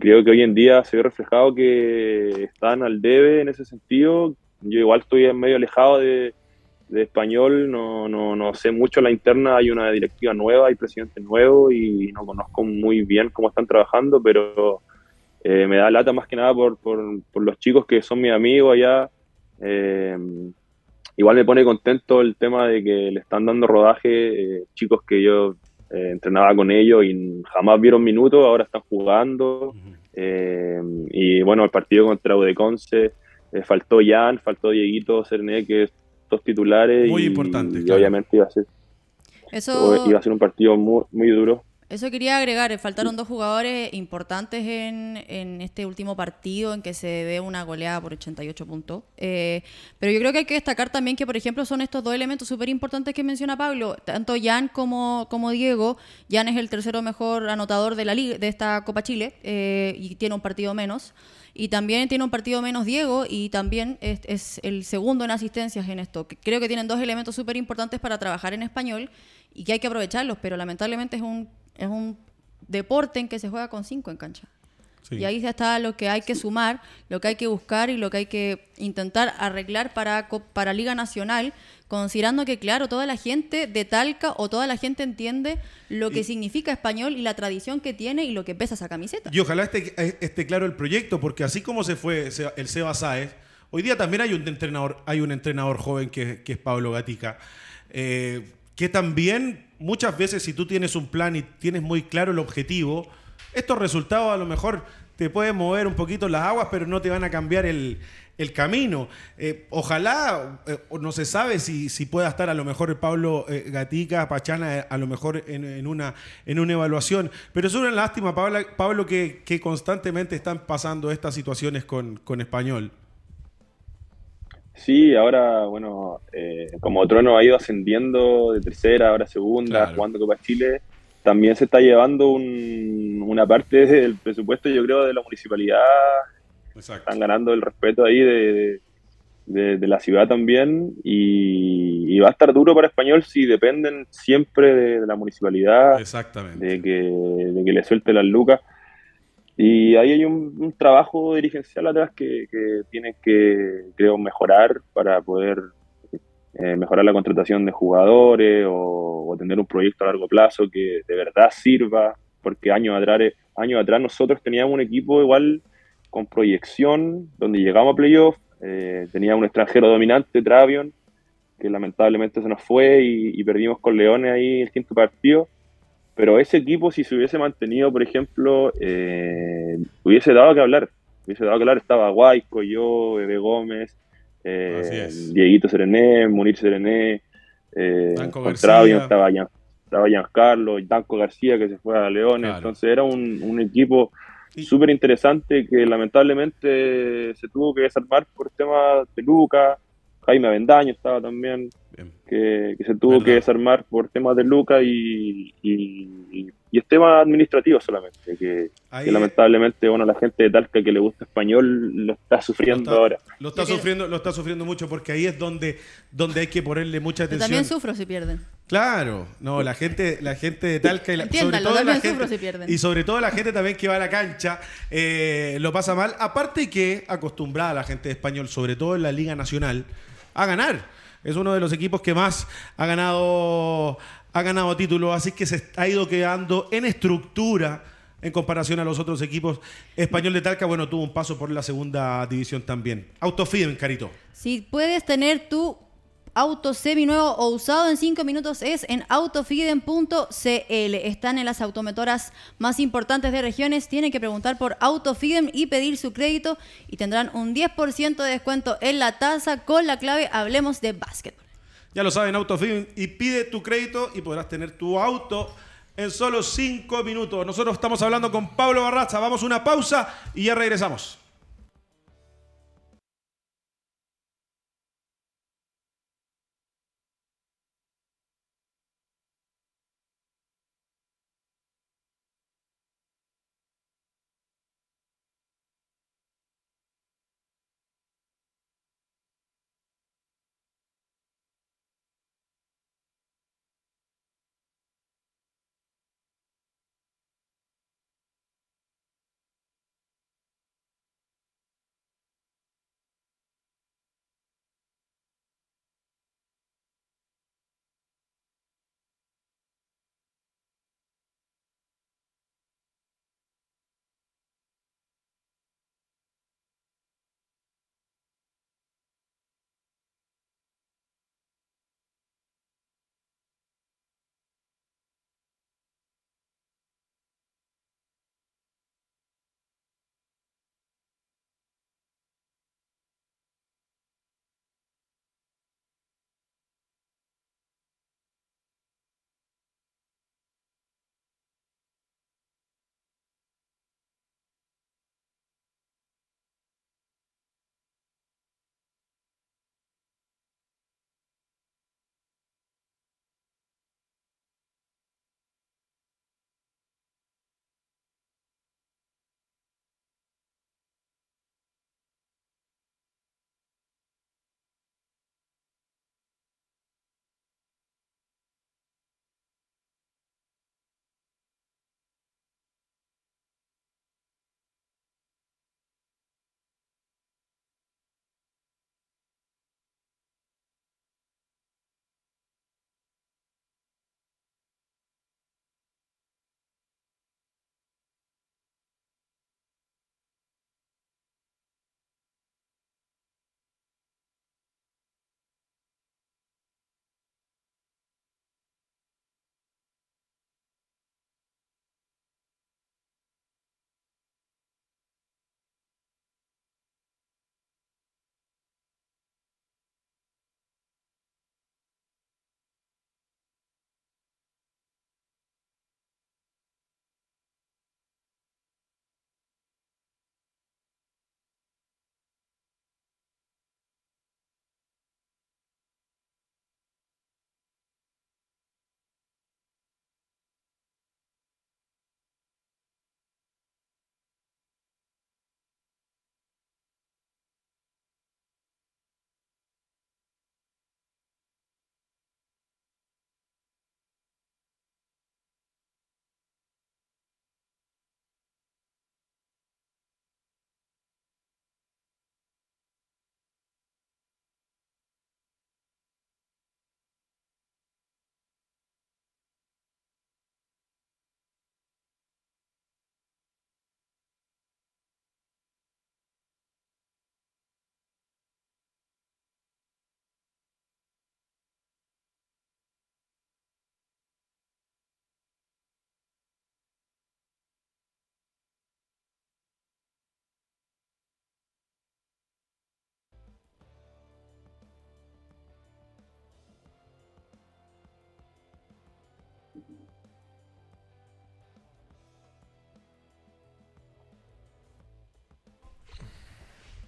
creo que hoy en día se ve reflejado que están al debe en ese sentido. Yo igual estoy medio alejado de, español, no, no, no, sé mucho la interna, hay una directiva nueva, hay presidente nuevo y no conozco muy bien cómo están trabajando, pero eh, me da lata más que nada por, por, los chicos que son mis amigos allá. Eh, igual me pone contento el tema de que le están dando rodaje eh, chicos que yo entrenaba con ellos y jamás vieron minutos, ahora están jugando. y bueno, el partido contra Udeconce, faltó Jan, faltó Dieguito, Cerné, que dos titulares. Muy importante. Y obviamente iba a ser, iba a ser un partido muy, muy duro. Eso quería agregar, faltaron dos jugadores importantes en, este último partido en que se ve una goleada por 88 puntos. Eh, pero yo creo que hay que destacar también que, por ejemplo, son estos dos elementos súper importantes que menciona Pablo, tanto Jan como, como Diego. Jan es el tercero mejor anotador de, la liga, de esta Copa Chile eh, y tiene un partido menos. Y también tiene un partido menos Diego y también es, es el segundo en asistencias en esto. Creo que tienen dos elementos súper importantes para trabajar en español y que hay que aprovecharlos, pero lamentablemente es un es un deporte en que se juega con cinco en cancha. Y ahí está lo que hay que sumar, lo que hay que buscar y lo que hay que intentar arreglar para, para Liga Nacional, considerando que, claro, toda la gente de Talca o toda la gente entiende lo que significa español y la tradición que tiene y lo que pesa esa camiseta. Y ojalá esté, esté claro el proyecto, porque así como se fue el Seba Sáez, hoy día también hay un entrenador, hay un entrenador joven que, es Pablo Gatica, eh, que también muchas veces si tú tienes un plan y tienes muy claro el objetivo, estos resultados a lo mejor te pueden mover un poquito las aguas, pero no te van a cambiar el, el camino. Eh, ojalá, eh, no se sabe si, si, pueda estar a lo mejor Pablo eh, Gatica, Pachana, a lo mejor en, en, una, en una evaluación. Pero es una lástima, Pablo, Pablo que, que constantemente están pasando estas situaciones con, con Español. Sí, ahora, bueno, como Trono ha ido ascendiendo de tercera, ahora segunda, claro. jugando Copa Chile, también se está llevando un, una parte del presupuesto, yo creo, de la municipalidad Exacto. Están ganando el respeto ahí de, de, de la ciudad también y, y, va a estar duro para Español si dependen siempre de, de la municipalidad, Exactamente. De, que, de que le suelte las lucas. Y ahí hay un, trabajo dirigencial atrás que, que tienen que, creo, mejorar para poder eh, mejorar la contratación de jugadores o, o, tener un proyecto a largo plazo que de verdad sirva, porque años atrás, años atrás nosotros teníamos un equipo igual con proyección, donde llegamos a playoff, eh, tenía un extranjero dominante, Travion, que lamentablemente se nos fue y, y, perdimos con Leones ahí el quinto partido. Pero ese equipo, si se hubiese mantenido, por ejemplo, eh, hubiese dado que hablar. Hubiese dado que hablar. Estaba Guayco, yo, Bebe Gómez, eh, Dieguito Serené, Munir Serené, eh, con Travion estaba, estaba Giancarlo, Danco García, que se fue a Leones. Claro. Entonces era un, un equipo súper interesante que lamentablemente se tuvo que desarmar por temas de Luca, Jaime Avendaño estaba también, que, que, se tuvo ¿verdad? que desarmar por temas de Luca y, y, y es tema administrativo solamente, que, que, lamentablemente bueno la gente de Talca que le gusta español lo está sufriendo lo está, ahora. Lo está sufriendo, lo está sufriendo mucho porque ahí es donde, donde hay que ponerle mucha atención. Yo también sufro si pierden. Claro, no, la gente, la gente de Talca y la, sobre todo la gente, si y sobre todo la gente también que va a la cancha eh, lo pasa mal. Aparte que acostumbrada la gente de español, sobre todo en la Liga Nacional, a ganar. Es uno de los equipos que más ha ganado, ha ganado títulos, así que se ha ido quedando en estructura en comparación a los otros equipos. Español de Talca, bueno, tuvo un paso por la segunda división también. Autofiden, Carito. Si puedes tener tu auto seminuevo o usado en 5 minutos es en autofiden.cl. Están en las automotoras más importantes de regiones. Tienen que preguntar por Autofiden y pedir su crédito y tendrán un 10% de descuento en la tasa con la clave Hablemos de Básquetbol. Ya lo saben, Autofiden y pide tu crédito y podrás tener tu auto en solo 5 minutos. Nosotros estamos hablando con Pablo Barraza. Vamos a una pausa y ya regresamos.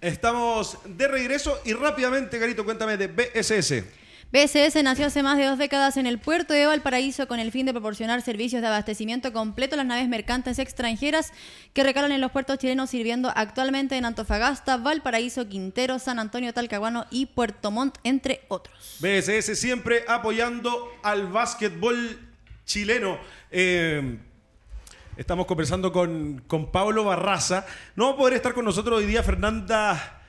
Estamos de regreso y rápidamente, Garito, cuéntame de BSS. BSS nació hace más de dos décadas en el puerto de Valparaíso con el fin de proporcionar servicios de abastecimiento completo a las naves mercantes extranjeras que recalan en los puertos chilenos, sirviendo actualmente en Antofagasta, Valparaíso, Quintero, San Antonio, Talcahuano y Puerto Montt, entre otros. BSS siempre apoyando al básquetbol chileno. Eh, estamos conversando con, con Pablo Barraza. No va a poder estar con nosotros hoy día Fernanda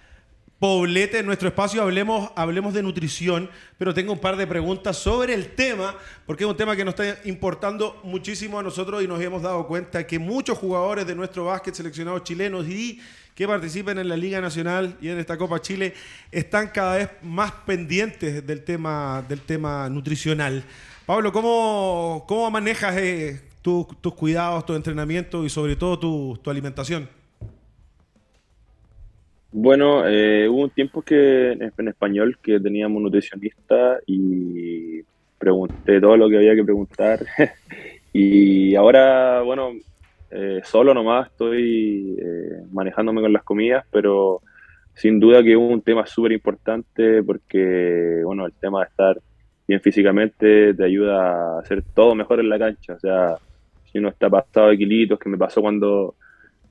Poblete en nuestro espacio. Hablemos, hablemos de nutrición, pero tengo un par de preguntas sobre el tema, porque es un tema que nos está importando muchísimo a nosotros y nos hemos dado cuenta que muchos jugadores de nuestro básquet seleccionados chilenos y que participan en la Liga Nacional y en esta Copa Chile están cada vez más pendientes del tema, del tema nutricional. Pablo, ¿cómo, cómo manejas eh, tus cuidados, tu entrenamiento y sobre todo tu, alimentación? Bueno, eh, hubo un tiempo que en español que teníamos nutricionista y pregunté todo lo que había que preguntar. y ahora, bueno, eh, solo nomás estoy eh, manejándome con las comidas, pero sin duda que hubo un tema súper importante porque, bueno, el tema de estar bien físicamente te ayuda a hacer todo mejor en la cancha. O sea, si uno está pasado de kilitos, que me pasó cuando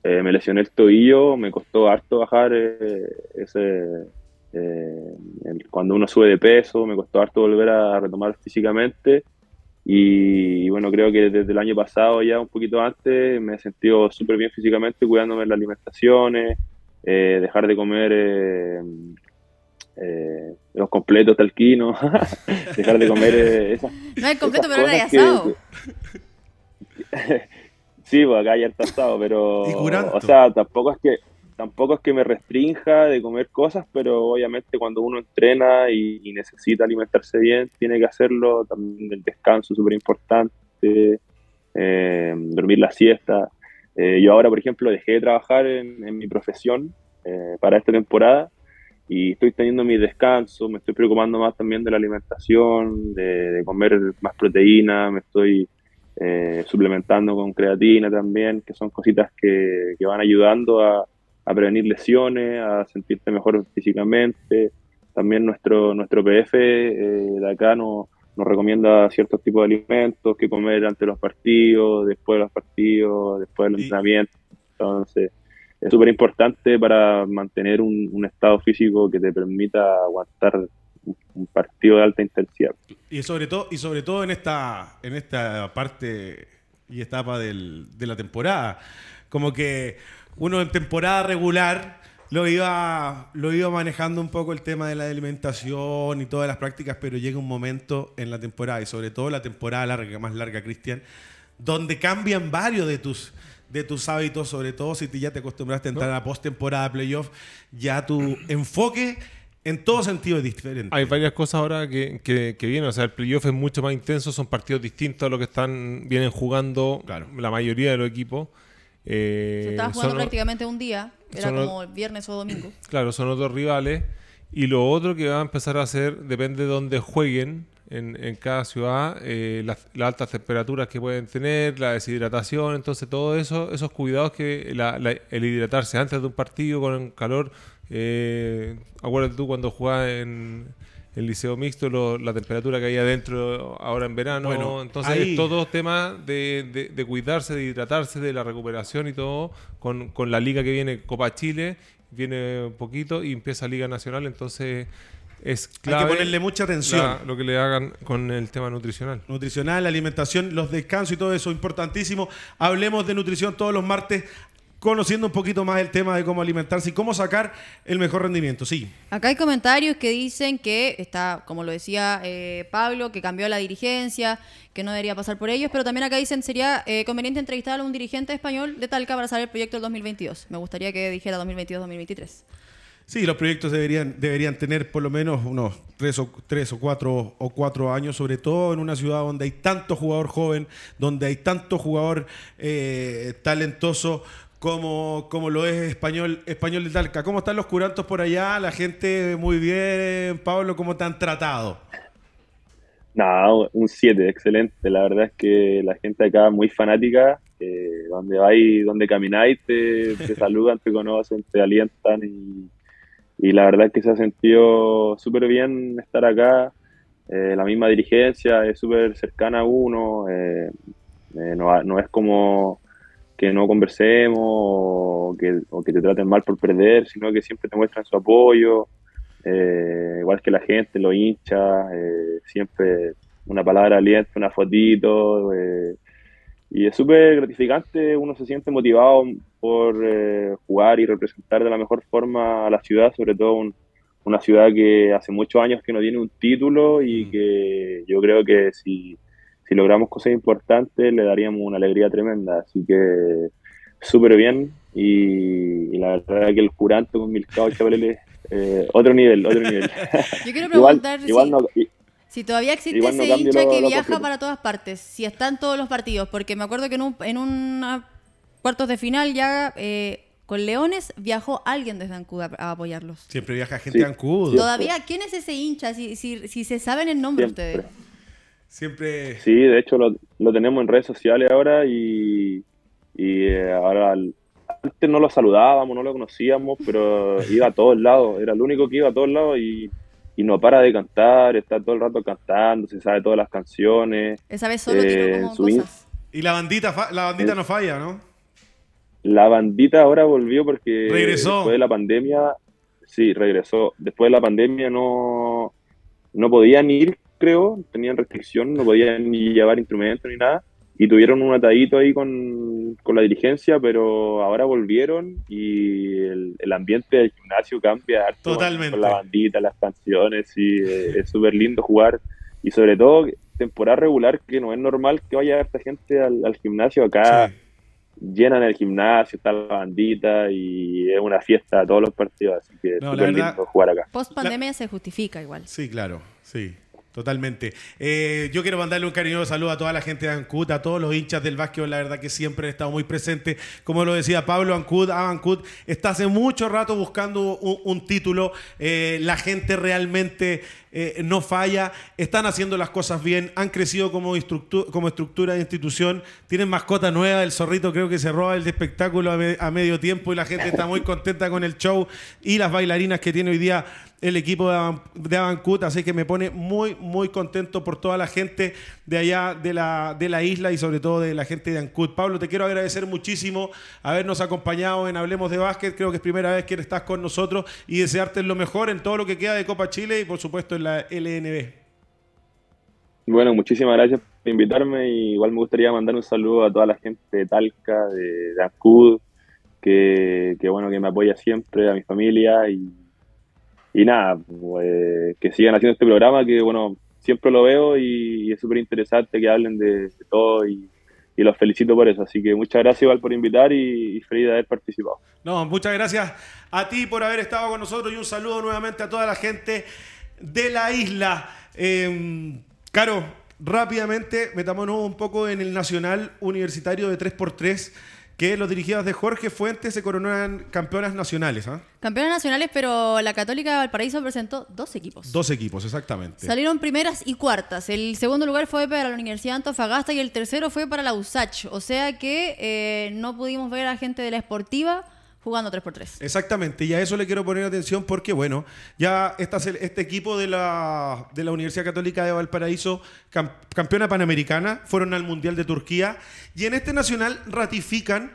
eh, me lesioné el tobillo, me costó harto bajar eh, ese, eh, cuando uno sube de peso, me costó harto volver a retomar físicamente. Y, bueno, creo que desde el año pasado, ya un poquito antes, me he sentido súper bien físicamente, cuidándome las alimentaciones, dejar de comer los completos talquinos, dejar de comer esas. No hay completo, pero no hay asado. Sí, pues acá ya está asado, pero. o sea, tampoco es que tampoco es que me restrinja de comer cosas, pero obviamente cuando uno entrena y, necesita alimentarse bien, tiene que hacerlo. También el descanso es súper importante, eh, dormir la siesta. Eh, yo ahora, por ejemplo, dejé de trabajar en, mi profesión eh, para esta temporada y estoy teniendo mi descanso, me estoy preocupando más también de la alimentación, de, de comer más proteína, me estoy eh, suplementando con creatina también, que son cositas que, que van ayudando a, a, prevenir lesiones, a sentirte mejor físicamente. También nuestro, nuestro PF eh, de acá nos, nos recomienda ciertos tipos de alimentos que comer ante los partidos, después de los partidos, después del entrenamiento. Entonces, es súper importante para mantener un, un estado físico que te permita aguantar un partido de alta intensidad. Y sobre todo, y sobre todo en esta, en esta parte y etapa del, de la temporada. Como que uno en temporada regular lo iba, lo iba manejando un poco el tema de la alimentación y todas las prácticas, pero llega un momento en la temporada, y sobre todo la temporada larga, más larga, Cristian, donde cambian varios de tus, de tus hábitos, sobre todo si ya te acostumbraste a entrar a la postemporada, playoff, ya tu enfoque en todo sentido es diferente. Hay varias cosas ahora que, que, vienen. O sea, el playoff es mucho más intenso, son partidos distintos a lo que están vienen jugando la mayoría de los equipos. Eh, Se estaba jugando prácticamente un día, era como viernes o domingo. Claro, son otros rivales. Y lo otro que va a empezar a hacer, depende de dónde jueguen en, en cada ciudad, eh, las, altas temperaturas que pueden tener, la deshidratación, entonces todo eso, esos cuidados que el hidratarse antes de un partido con calor eh, acuérdate tú cuando jugabas en el liceo mixto, la temperatura que hay adentro ahora en verano. entonces, es todo tema de, de, cuidarse, de hidratarse, de la recuperación y todo, con, con la liga que viene Copa Chile, viene un poquito y empieza Liga Nacional, entonces es clave Hay que ponerle mucha atención. lo que le hagan con el tema nutricional. Nutricional, alimentación, los descansos y todo eso, importantísimo. Hablemos de nutrición todos los martes conociendo un poquito más el tema de cómo alimentarse y cómo sacar el mejor rendimiento. Sí. Acá hay comentarios que dicen que está, como lo decía eh, Pablo, que cambió la dirigencia, que no debería pasar por ellos, pero también acá dicen sería eh, conveniente entrevistar a un dirigente español de Talca para saber el proyecto del 2022. Me gustaría que dijera 2022-2023. Sí, los proyectos deberían, deberían tener por lo menos unos tres o, tres o, cuatro, o cuatro años, sobre todo en una ciudad donde hay tanto jugador joven, donde hay tanto jugador eh, talentoso como, como lo es español, español de Talca. ¿Cómo están los curantos por allá? La gente muy bien. Pablo, ¿cómo te han tratado? No, un 7, excelente. La verdad es que la gente acá muy fanática. donde vais, donde camináis, te, te saludan, te conocen, te alientan y, y la verdad es que se ha sentido súper bien estar acá. Eh, la misma dirigencia es súper cercana a uno, eh, eh, no, no, es como que no conversemos o que, o que, te traten mal por perder, sino que siempre te muestran su apoyo, igual que la gente, los hinchas, siempre una palabra aliento, una fotito, y es súper gratificante, uno se siente motivado por jugar y representar de la mejor forma a la ciudad, sobre todo un, una ciudad que hace muchos años que no tiene un título y que yo creo que si, si logramos cosas importantes le daríamos una alegría tremenda. Así que súper bien y, la verdad que el curanto con Milcao Chapelele, eh, otro nivel, otro nivel. Yo quiero preguntar si, todavía existe ese hincha que viaja para todas partes, si están todos los partidos, porque me acuerdo que en un, en un cuartos de final ya... Eh, con Leones viajó alguien desde Ancud a, apoyarlos. Siempre viaja gente de Ancud. Todavía, ¿quién es ese hincha? Si, si, si se saben el nombre ustedes. Siempre. Sí, de hecho lo, lo, tenemos en redes sociales ahora y, y eh, ahora antes no lo saludábamos, no lo conocíamos, pero iba a todos lados, era el único que iba a todos lados y, y no para de cantar, está todo el rato cantando, se sabe todas las canciones. Esa vez solo eh, como cosas. Y la bandita, la bandita no falla, ¿no? La bandita ahora volvió porque regresó. después de la pandemia, sí, regresó. Después de la pandemia no, no podían ir, creo, tenían restricción, no podían ni llevar instrumentos ni nada. Y tuvieron un atadito ahí con, la dirigencia, pero ahora volvieron y el, ambiente del gimnasio cambia Totalmente. Con, la bandita, las canciones, y eh, es súper lindo jugar. Y sobre todo, temporada regular, que no es normal que vaya esta gente al, gimnasio acá llenan el gimnasio, está la bandita y es una fiesta todos los partidos, así que es súper lindo jugar acá. Post pandemia se justifica igual. Sí, claro, sí. Totalmente. Eh, yo quiero mandarle un cariñoso saludo a toda la gente de Ancud, a todos los hinchas del básquet, la verdad que siempre han estado muy presentes. Como lo decía Pablo, Ancud, Ancud está hace mucho rato buscando un, título. Eh, la gente realmente eh, no falla, están haciendo las cosas bien, han crecido como, como estructura de institución, tienen mascota nueva, el zorrito creo que se roba el espectáculo a, medio tiempo y la gente está muy contenta con el show y las bailarinas que tiene hoy día el equipo de Avancut, así que me pone muy, muy contento por toda la gente de allá de la, de la isla y sobre todo de la gente de Ancud. Pablo, te quiero agradecer muchísimo habernos acompañado en Hablemos de Básquet, creo que es primera vez que estás con nosotros y desearte lo mejor en todo lo que queda de Copa Chile y por supuesto en la LNB. Bueno, muchísimas gracias por invitarme y igual me gustaría mandar un saludo a toda la gente de Talca, de, de Ancud, que, que bueno, que me apoya siempre, a mi familia y y nada, pues, que sigan haciendo este programa que, bueno, siempre lo veo y, es súper interesante que hablen de, todo y, los felicito por eso. Así que muchas gracias igual por invitar y, feliz de haber participado. No, muchas gracias a ti por haber estado con nosotros y un saludo nuevamente a toda la gente de la isla. Eh, Caro, rápidamente metámonos un poco en el Nacional Universitario de 3x3 que los dirigidos de Jorge Fuentes se coronan campeonas nacionales. ¿ah? Campeonas nacionales, pero la Católica de Valparaíso presentó dos equipos. Dos equipos, exactamente. Salieron primeras y cuartas. El segundo lugar fue para la Universidad de Antofagasta y el tercero fue para la USACH. O sea que eh, no pudimos ver a la gente de la Esportiva jugando 3x3. Exactamente, y a eso le quiero poner atención porque, bueno, ya este equipo de la, de la Universidad Católica de Valparaíso, campeona panamericana, fueron al Mundial de Turquía, y en este nacional ratifican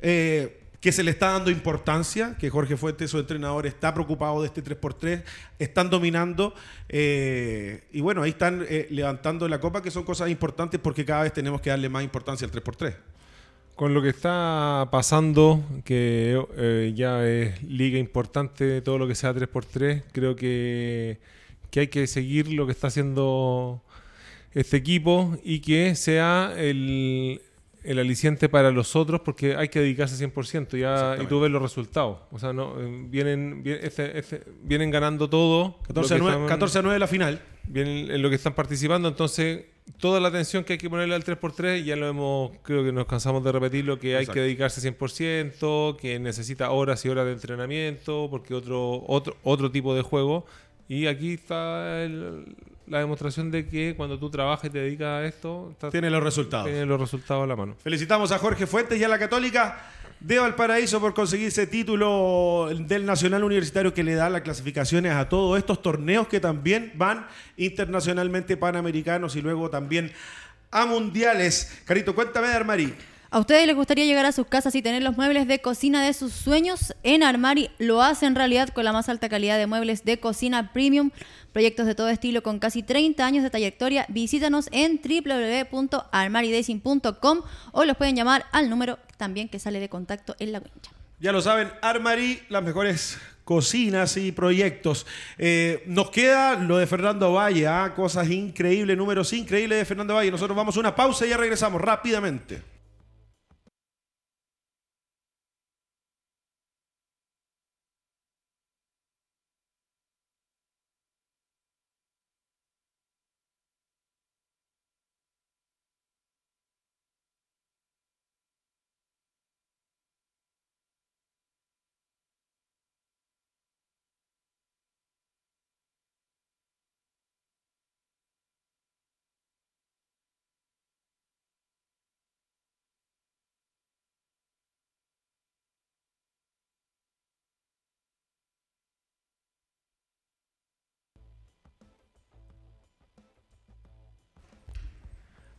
eh, que se le está dando importancia, que Jorge Fuentes, su entrenador, está preocupado de este 3x3, están dominando, eh, y bueno, ahí están eh, levantando la copa, que son cosas importantes porque cada vez tenemos que darle más importancia al 3x3. Con lo que está pasando, que eh, ya es liga importante, todo lo que sea 3x3, creo que, hay que seguir lo que está haciendo este equipo y que sea el, aliciente para los otros porque hay que dedicarse 100% ya, y tú ves los resultados. O sea, no eh, vienen, este, este, vienen ganando todo. 14 a, 9, la final. Vienen en lo que están participando, entonces toda la atención que hay que ponerle al 3x3, ya lo hemos, creo que nos cansamos de repetirlo, que hay que dedicarse 100%, que necesita horas y horas de entrenamiento, porque otro, otro, otro tipo de juego. Y aquí está la demostración de que cuando tú trabajas y te dedicas a esto, tiene los resultados. Tiene los resultados a la mano. Felicitamos a Jorge Fuentes y a la Católica. De Valparaíso por conseguir ese título del Nacional Universitario que le da las clasificaciones a todos estos torneos que también van internacionalmente panamericanos y luego también a mundiales. Carito, cuéntame de Armari. ¿A ustedes les gustaría llegar a sus casas y tener los muebles de cocina de sus sueños? En Armari lo hace en realidad con la más alta calidad de muebles de cocina premium, proyectos de todo estilo con casi 30 años de trayectoria. Visítanos en www.armaridacing.com o los pueden llamar al número también que sale de contacto en la wincha. Ya lo saben, Armari, las mejores cocinas y proyectos. Eh, nos queda lo de Fernando Valle, ¿ah? cosas increíbles, números increíbles de Fernando Valle. Nosotros vamos a una pausa y ya regresamos rápidamente.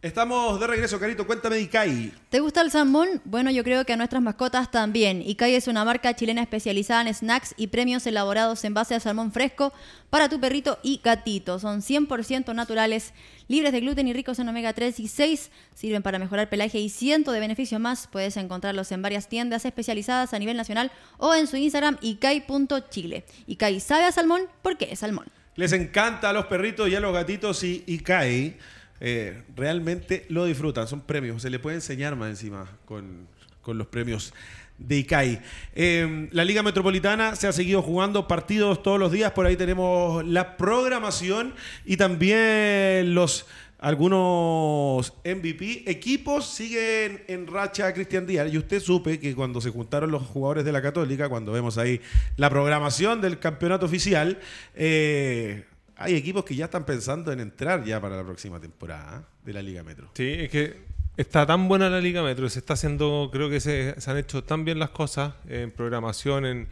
Estamos de regreso, Carito. Cuéntame de Icai. ¿Te gusta el salmón? Bueno, yo creo que a nuestras mascotas también. Icai es una marca chilena especializada en snacks y premios elaborados en base a salmón fresco para tu perrito y gatito. Son 100% naturales, libres de gluten y ricos en omega 3 y 6. Sirven para mejorar pelaje y cientos de beneficios más. Puedes encontrarlos en varias tiendas especializadas a nivel nacional o en su Instagram icai.chile. Icai sabe a salmón porque es salmón. Les encanta a los perritos y a los gatitos y Icai eh, realmente lo disfrutan. Son premios, se le puede enseñar más encima con, los premios de ICAI. Eh, la Liga Metropolitana se ha seguido jugando partidos todos los días, por ahí tenemos la programación y también los algunos MVP. Equipos siguen en racha Cristian Díaz. Y usted supe que cuando se juntaron los jugadores de la Católica, cuando vemos ahí la programación del campeonato oficial, eh, hay equipos que ya están pensando en entrar ya para la próxima temporada ¿eh? de la Liga Metro. Sí, es que está tan buena la Liga Metro, se está haciendo, creo que se, han hecho tan bien las cosas en programación, en,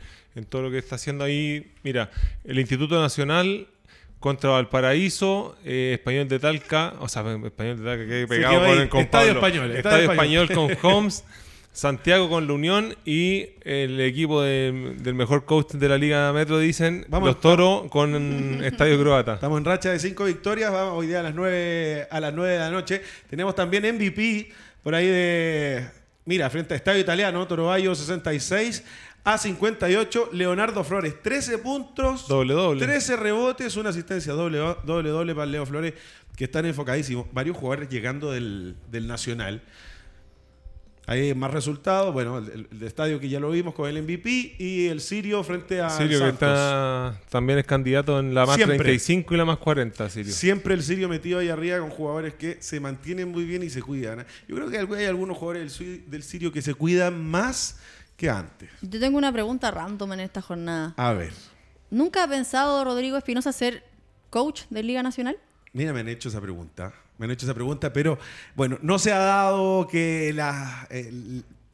todo lo que está haciendo ahí. Mira, el Instituto Nacional contra Valparaíso, eh, Español de Talca, o sea, Español de Talca que he pegado con, con Estadio Español. Estadio, español con Holmes. Santiago con la Unión y el equipo del mejor coach de la Liga Metro dicen los Toros con Estadio Croata. Estamos en racha de cinco victorias, vamos hoy día a las nueve a las 9 de la noche. Tenemos también MVP por ahí de mira, frente a Estadio Italiano, Torobayo 66 a 58, Leonardo Flores 13 puntos, doble doble. 13 rebotes, una asistencia doble doble doble para Leo Flores que están enfocadísimos, varios jugadores llegando del, del Nacional. Hay más resultados. Bueno, el, estadio que ya lo vimos con el MVP y el Sirio frente a. Sirio que está, también es candidato en la más 35 y la más 40, Sirio. Siempre el Sirio metido ahí arriba con jugadores que se mantienen muy bien y se cuidan. ¿eh? Yo creo que hay algunos jugadores del, Sirio que se cuidan más que antes. Yo tengo una pregunta random en esta jornada. A ver. ¿Nunca ha pensado Rodrigo Espinosa ser coach de Liga Nacional? Mira, me han hecho esa pregunta me han hecho esa pregunta, pero bueno, no se ha dado que la...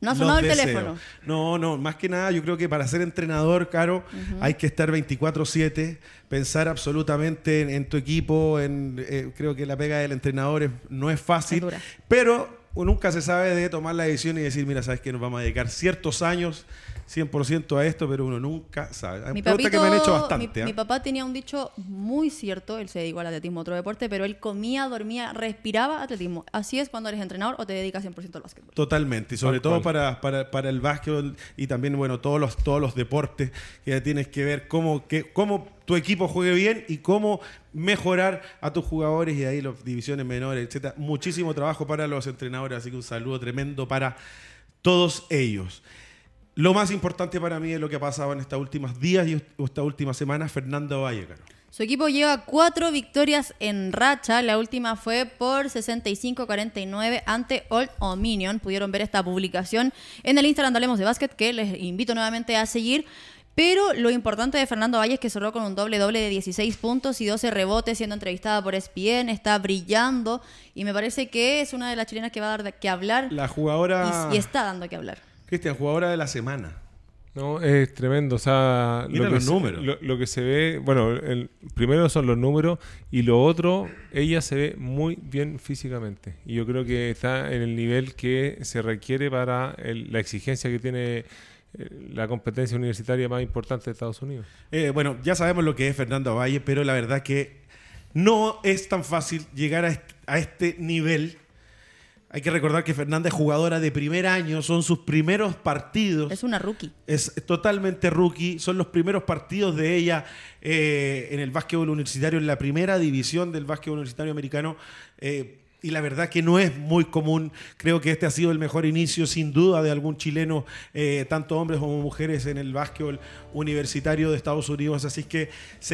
no ha sonado el teléfono. No, no, más que nada yo creo que para ser entrenador, Caro, hay que estar 24/7, pensar absolutamente en, tu equipo, en, eh, creo que la pega del entrenador no es fácil, pero nunca se sabe de tomar la decisión y decir, mira, sabes que nos vamos a dedicar ciertos años 100% a esto, pero uno nunca sabe. Mi, papito, que me han hecho bastante. Mi, ¿ah? papá tenía un dicho muy cierto, él se dedicó al atletismo, otro deporte, pero él comía, dormía, respiraba atletismo. Así es cuando eres entrenador o te dedicas 100% al básquetbol. Totalmente, y sobre todo para, para, el básquetbol y también, bueno, todos los, todos los deportes que tienes que ver cómo, que, cómo tu equipo juegue bien y cómo mejorar a tus jugadores y ahí las divisiones menores, etcétera. Muchísimo trabajo para los entrenadores, así que un saludo tremendo para todos ellos. Lo más importante para mí es lo que ha pasado en estos últimos días y esta última semana, Fernando Vallecano. Su equipo lleva cuatro victorias en racha. La última fue por 65-49 ante Old Dominion. Pudieron ver esta publicación en el Instagram de Hablemos de Básquet, que les invito nuevamente a seguir. Pero lo importante de Fernando Valle es que cerró con un doble doble de 16 puntos y 12 rebotes, siendo entrevistada por ESPN, está brillando y me parece que es una de las chilenas que va a dar que hablar. La jugadora. Y, y está dando que hablar Cristian, jugadora de la semana. No, es tremendo. O sea, Mira lo que, los se, números. lo, lo que se ve, bueno, el, primero son los números y lo otro, ella se ve muy bien físicamente. Y yo creo que está en el nivel que se requiere para el- la exigencia que tiene la competencia universitaria más importante de Estados Unidos. Eh, bueno, ya sabemos lo que es Fernando Valle, pero la verdad que no es tan fácil llegar a est- a este nivel. Hay que recordar que Fernanda es jugadora de primer año, son sus primeros partidos. Es una rookie. Es totalmente rookie. Son los primeros partidos de ella eh, en el básquetbol universitario, en la primera división del básquetbol universitario americano. Eh, y la verdad que no es muy común. Creo que este ha sido el mejor inicio, sin duda, de algún chileno, eh, tanto hombres como mujeres, en el básquetbol universitario de Estados Unidos. Así que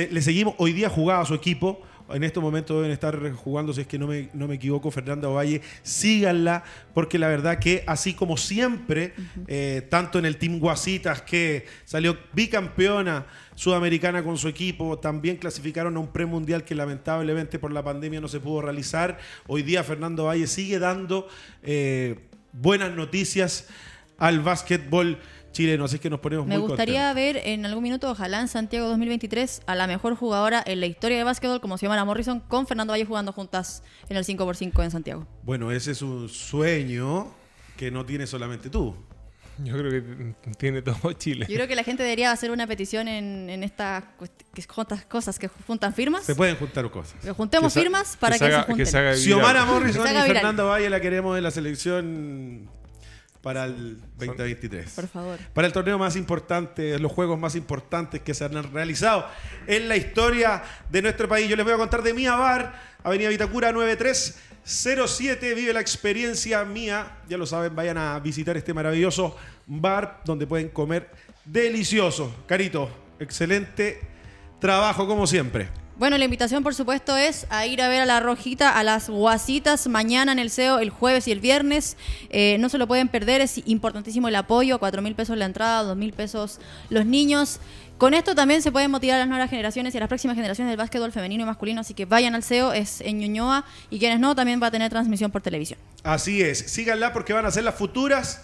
le seguimos. Hoy día jugaba su equipo. En estos momentos deben estar jugando, si es que no me, no me equivoco, Fernanda Ovalle. Síganla, porque la verdad que así como siempre, eh, tanto en el Team Guasitas, que salió bicampeona sudamericana con su equipo, también clasificaron a un premundial que lamentablemente por la pandemia no se pudo realizar. Hoy día Fernando Valle sigue dando eh, buenas noticias al básquetbol chileno, así que nos ponemos Me muy gustaría ver en algún minuto, ojalá en Santiago 2023, a la mejor jugadora en la historia de básquetbol, como Xiomara Morrison, con Fernando Valle jugando juntas en el 5x5 en Santiago. Bueno, ese es un sueño que no tiene solamente tú. Yo creo que tiene todo Chile. Yo creo que la gente debería hacer una petición en, en estas que cosas que juntan firmas. Se pueden juntar cosas. Que juntemos Que firmas para que, se haga- se junten. se haga viral. Xiomara Morrison Que se y haga. Fernando Valle la queremos en la selección para el 2023. Por favor. Para el torneo más importante, los juegos más importantes que se han realizado en la historia de nuestro país. Yo les voy a contar de Mía Bar, Avenida Vitacura 9307. Vive la experiencia mía. Ya lo saben, vayan a visitar este maravilloso bar donde pueden comer delicioso. Carito, excelente trabajo como siempre. Bueno, la invitación, por supuesto, es a ir a ver a la Rojita, a las Guasitas, mañana en el SEO, el jueves y el viernes. Eh, no se lo pueden perder, es importantísimo el apoyo, 4 mil pesos la entrada, 2 mil pesos los niños. Con esto también se pueden motivar a las nuevas generaciones y a las próximas generaciones del básquetbol femenino y masculino, así que vayan al SEO, es en Ñuñoa, y quienes no, también va a tener transmisión por televisión. Así es, síganla porque van a ser las futuras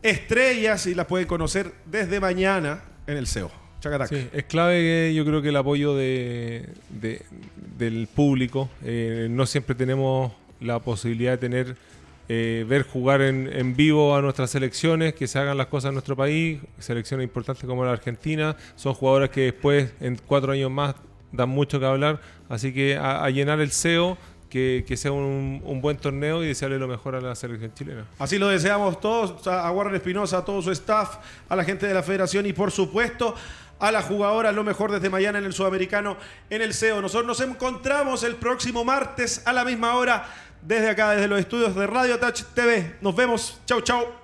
estrellas y las pueden conocer desde mañana en el SEO. Chacatac. Sí, es clave que yo creo que el apoyo de, de- del público. eh, no siempre tenemos la posibilidad de tener eh, ver jugar en, en vivo a nuestras selecciones, que se hagan las cosas en nuestro país, selecciones importantes como la Argentina, son jugadores que después en cuatro años más dan mucho que hablar, así que a, a llenar el SEO, que, que sea un, un buen torneo y desearle lo mejor a la selección chilena. Así lo deseamos todos, a Warren Espinosa, a todo su staff, a la gente de la federación y por supuesto a las jugadoras, lo mejor desde mañana en el Sudamericano, en el SEO. Nosotros nos encontramos el próximo martes a la misma hora desde acá, desde los estudios de Radio Touch TV. Nos vemos. Chau, chau.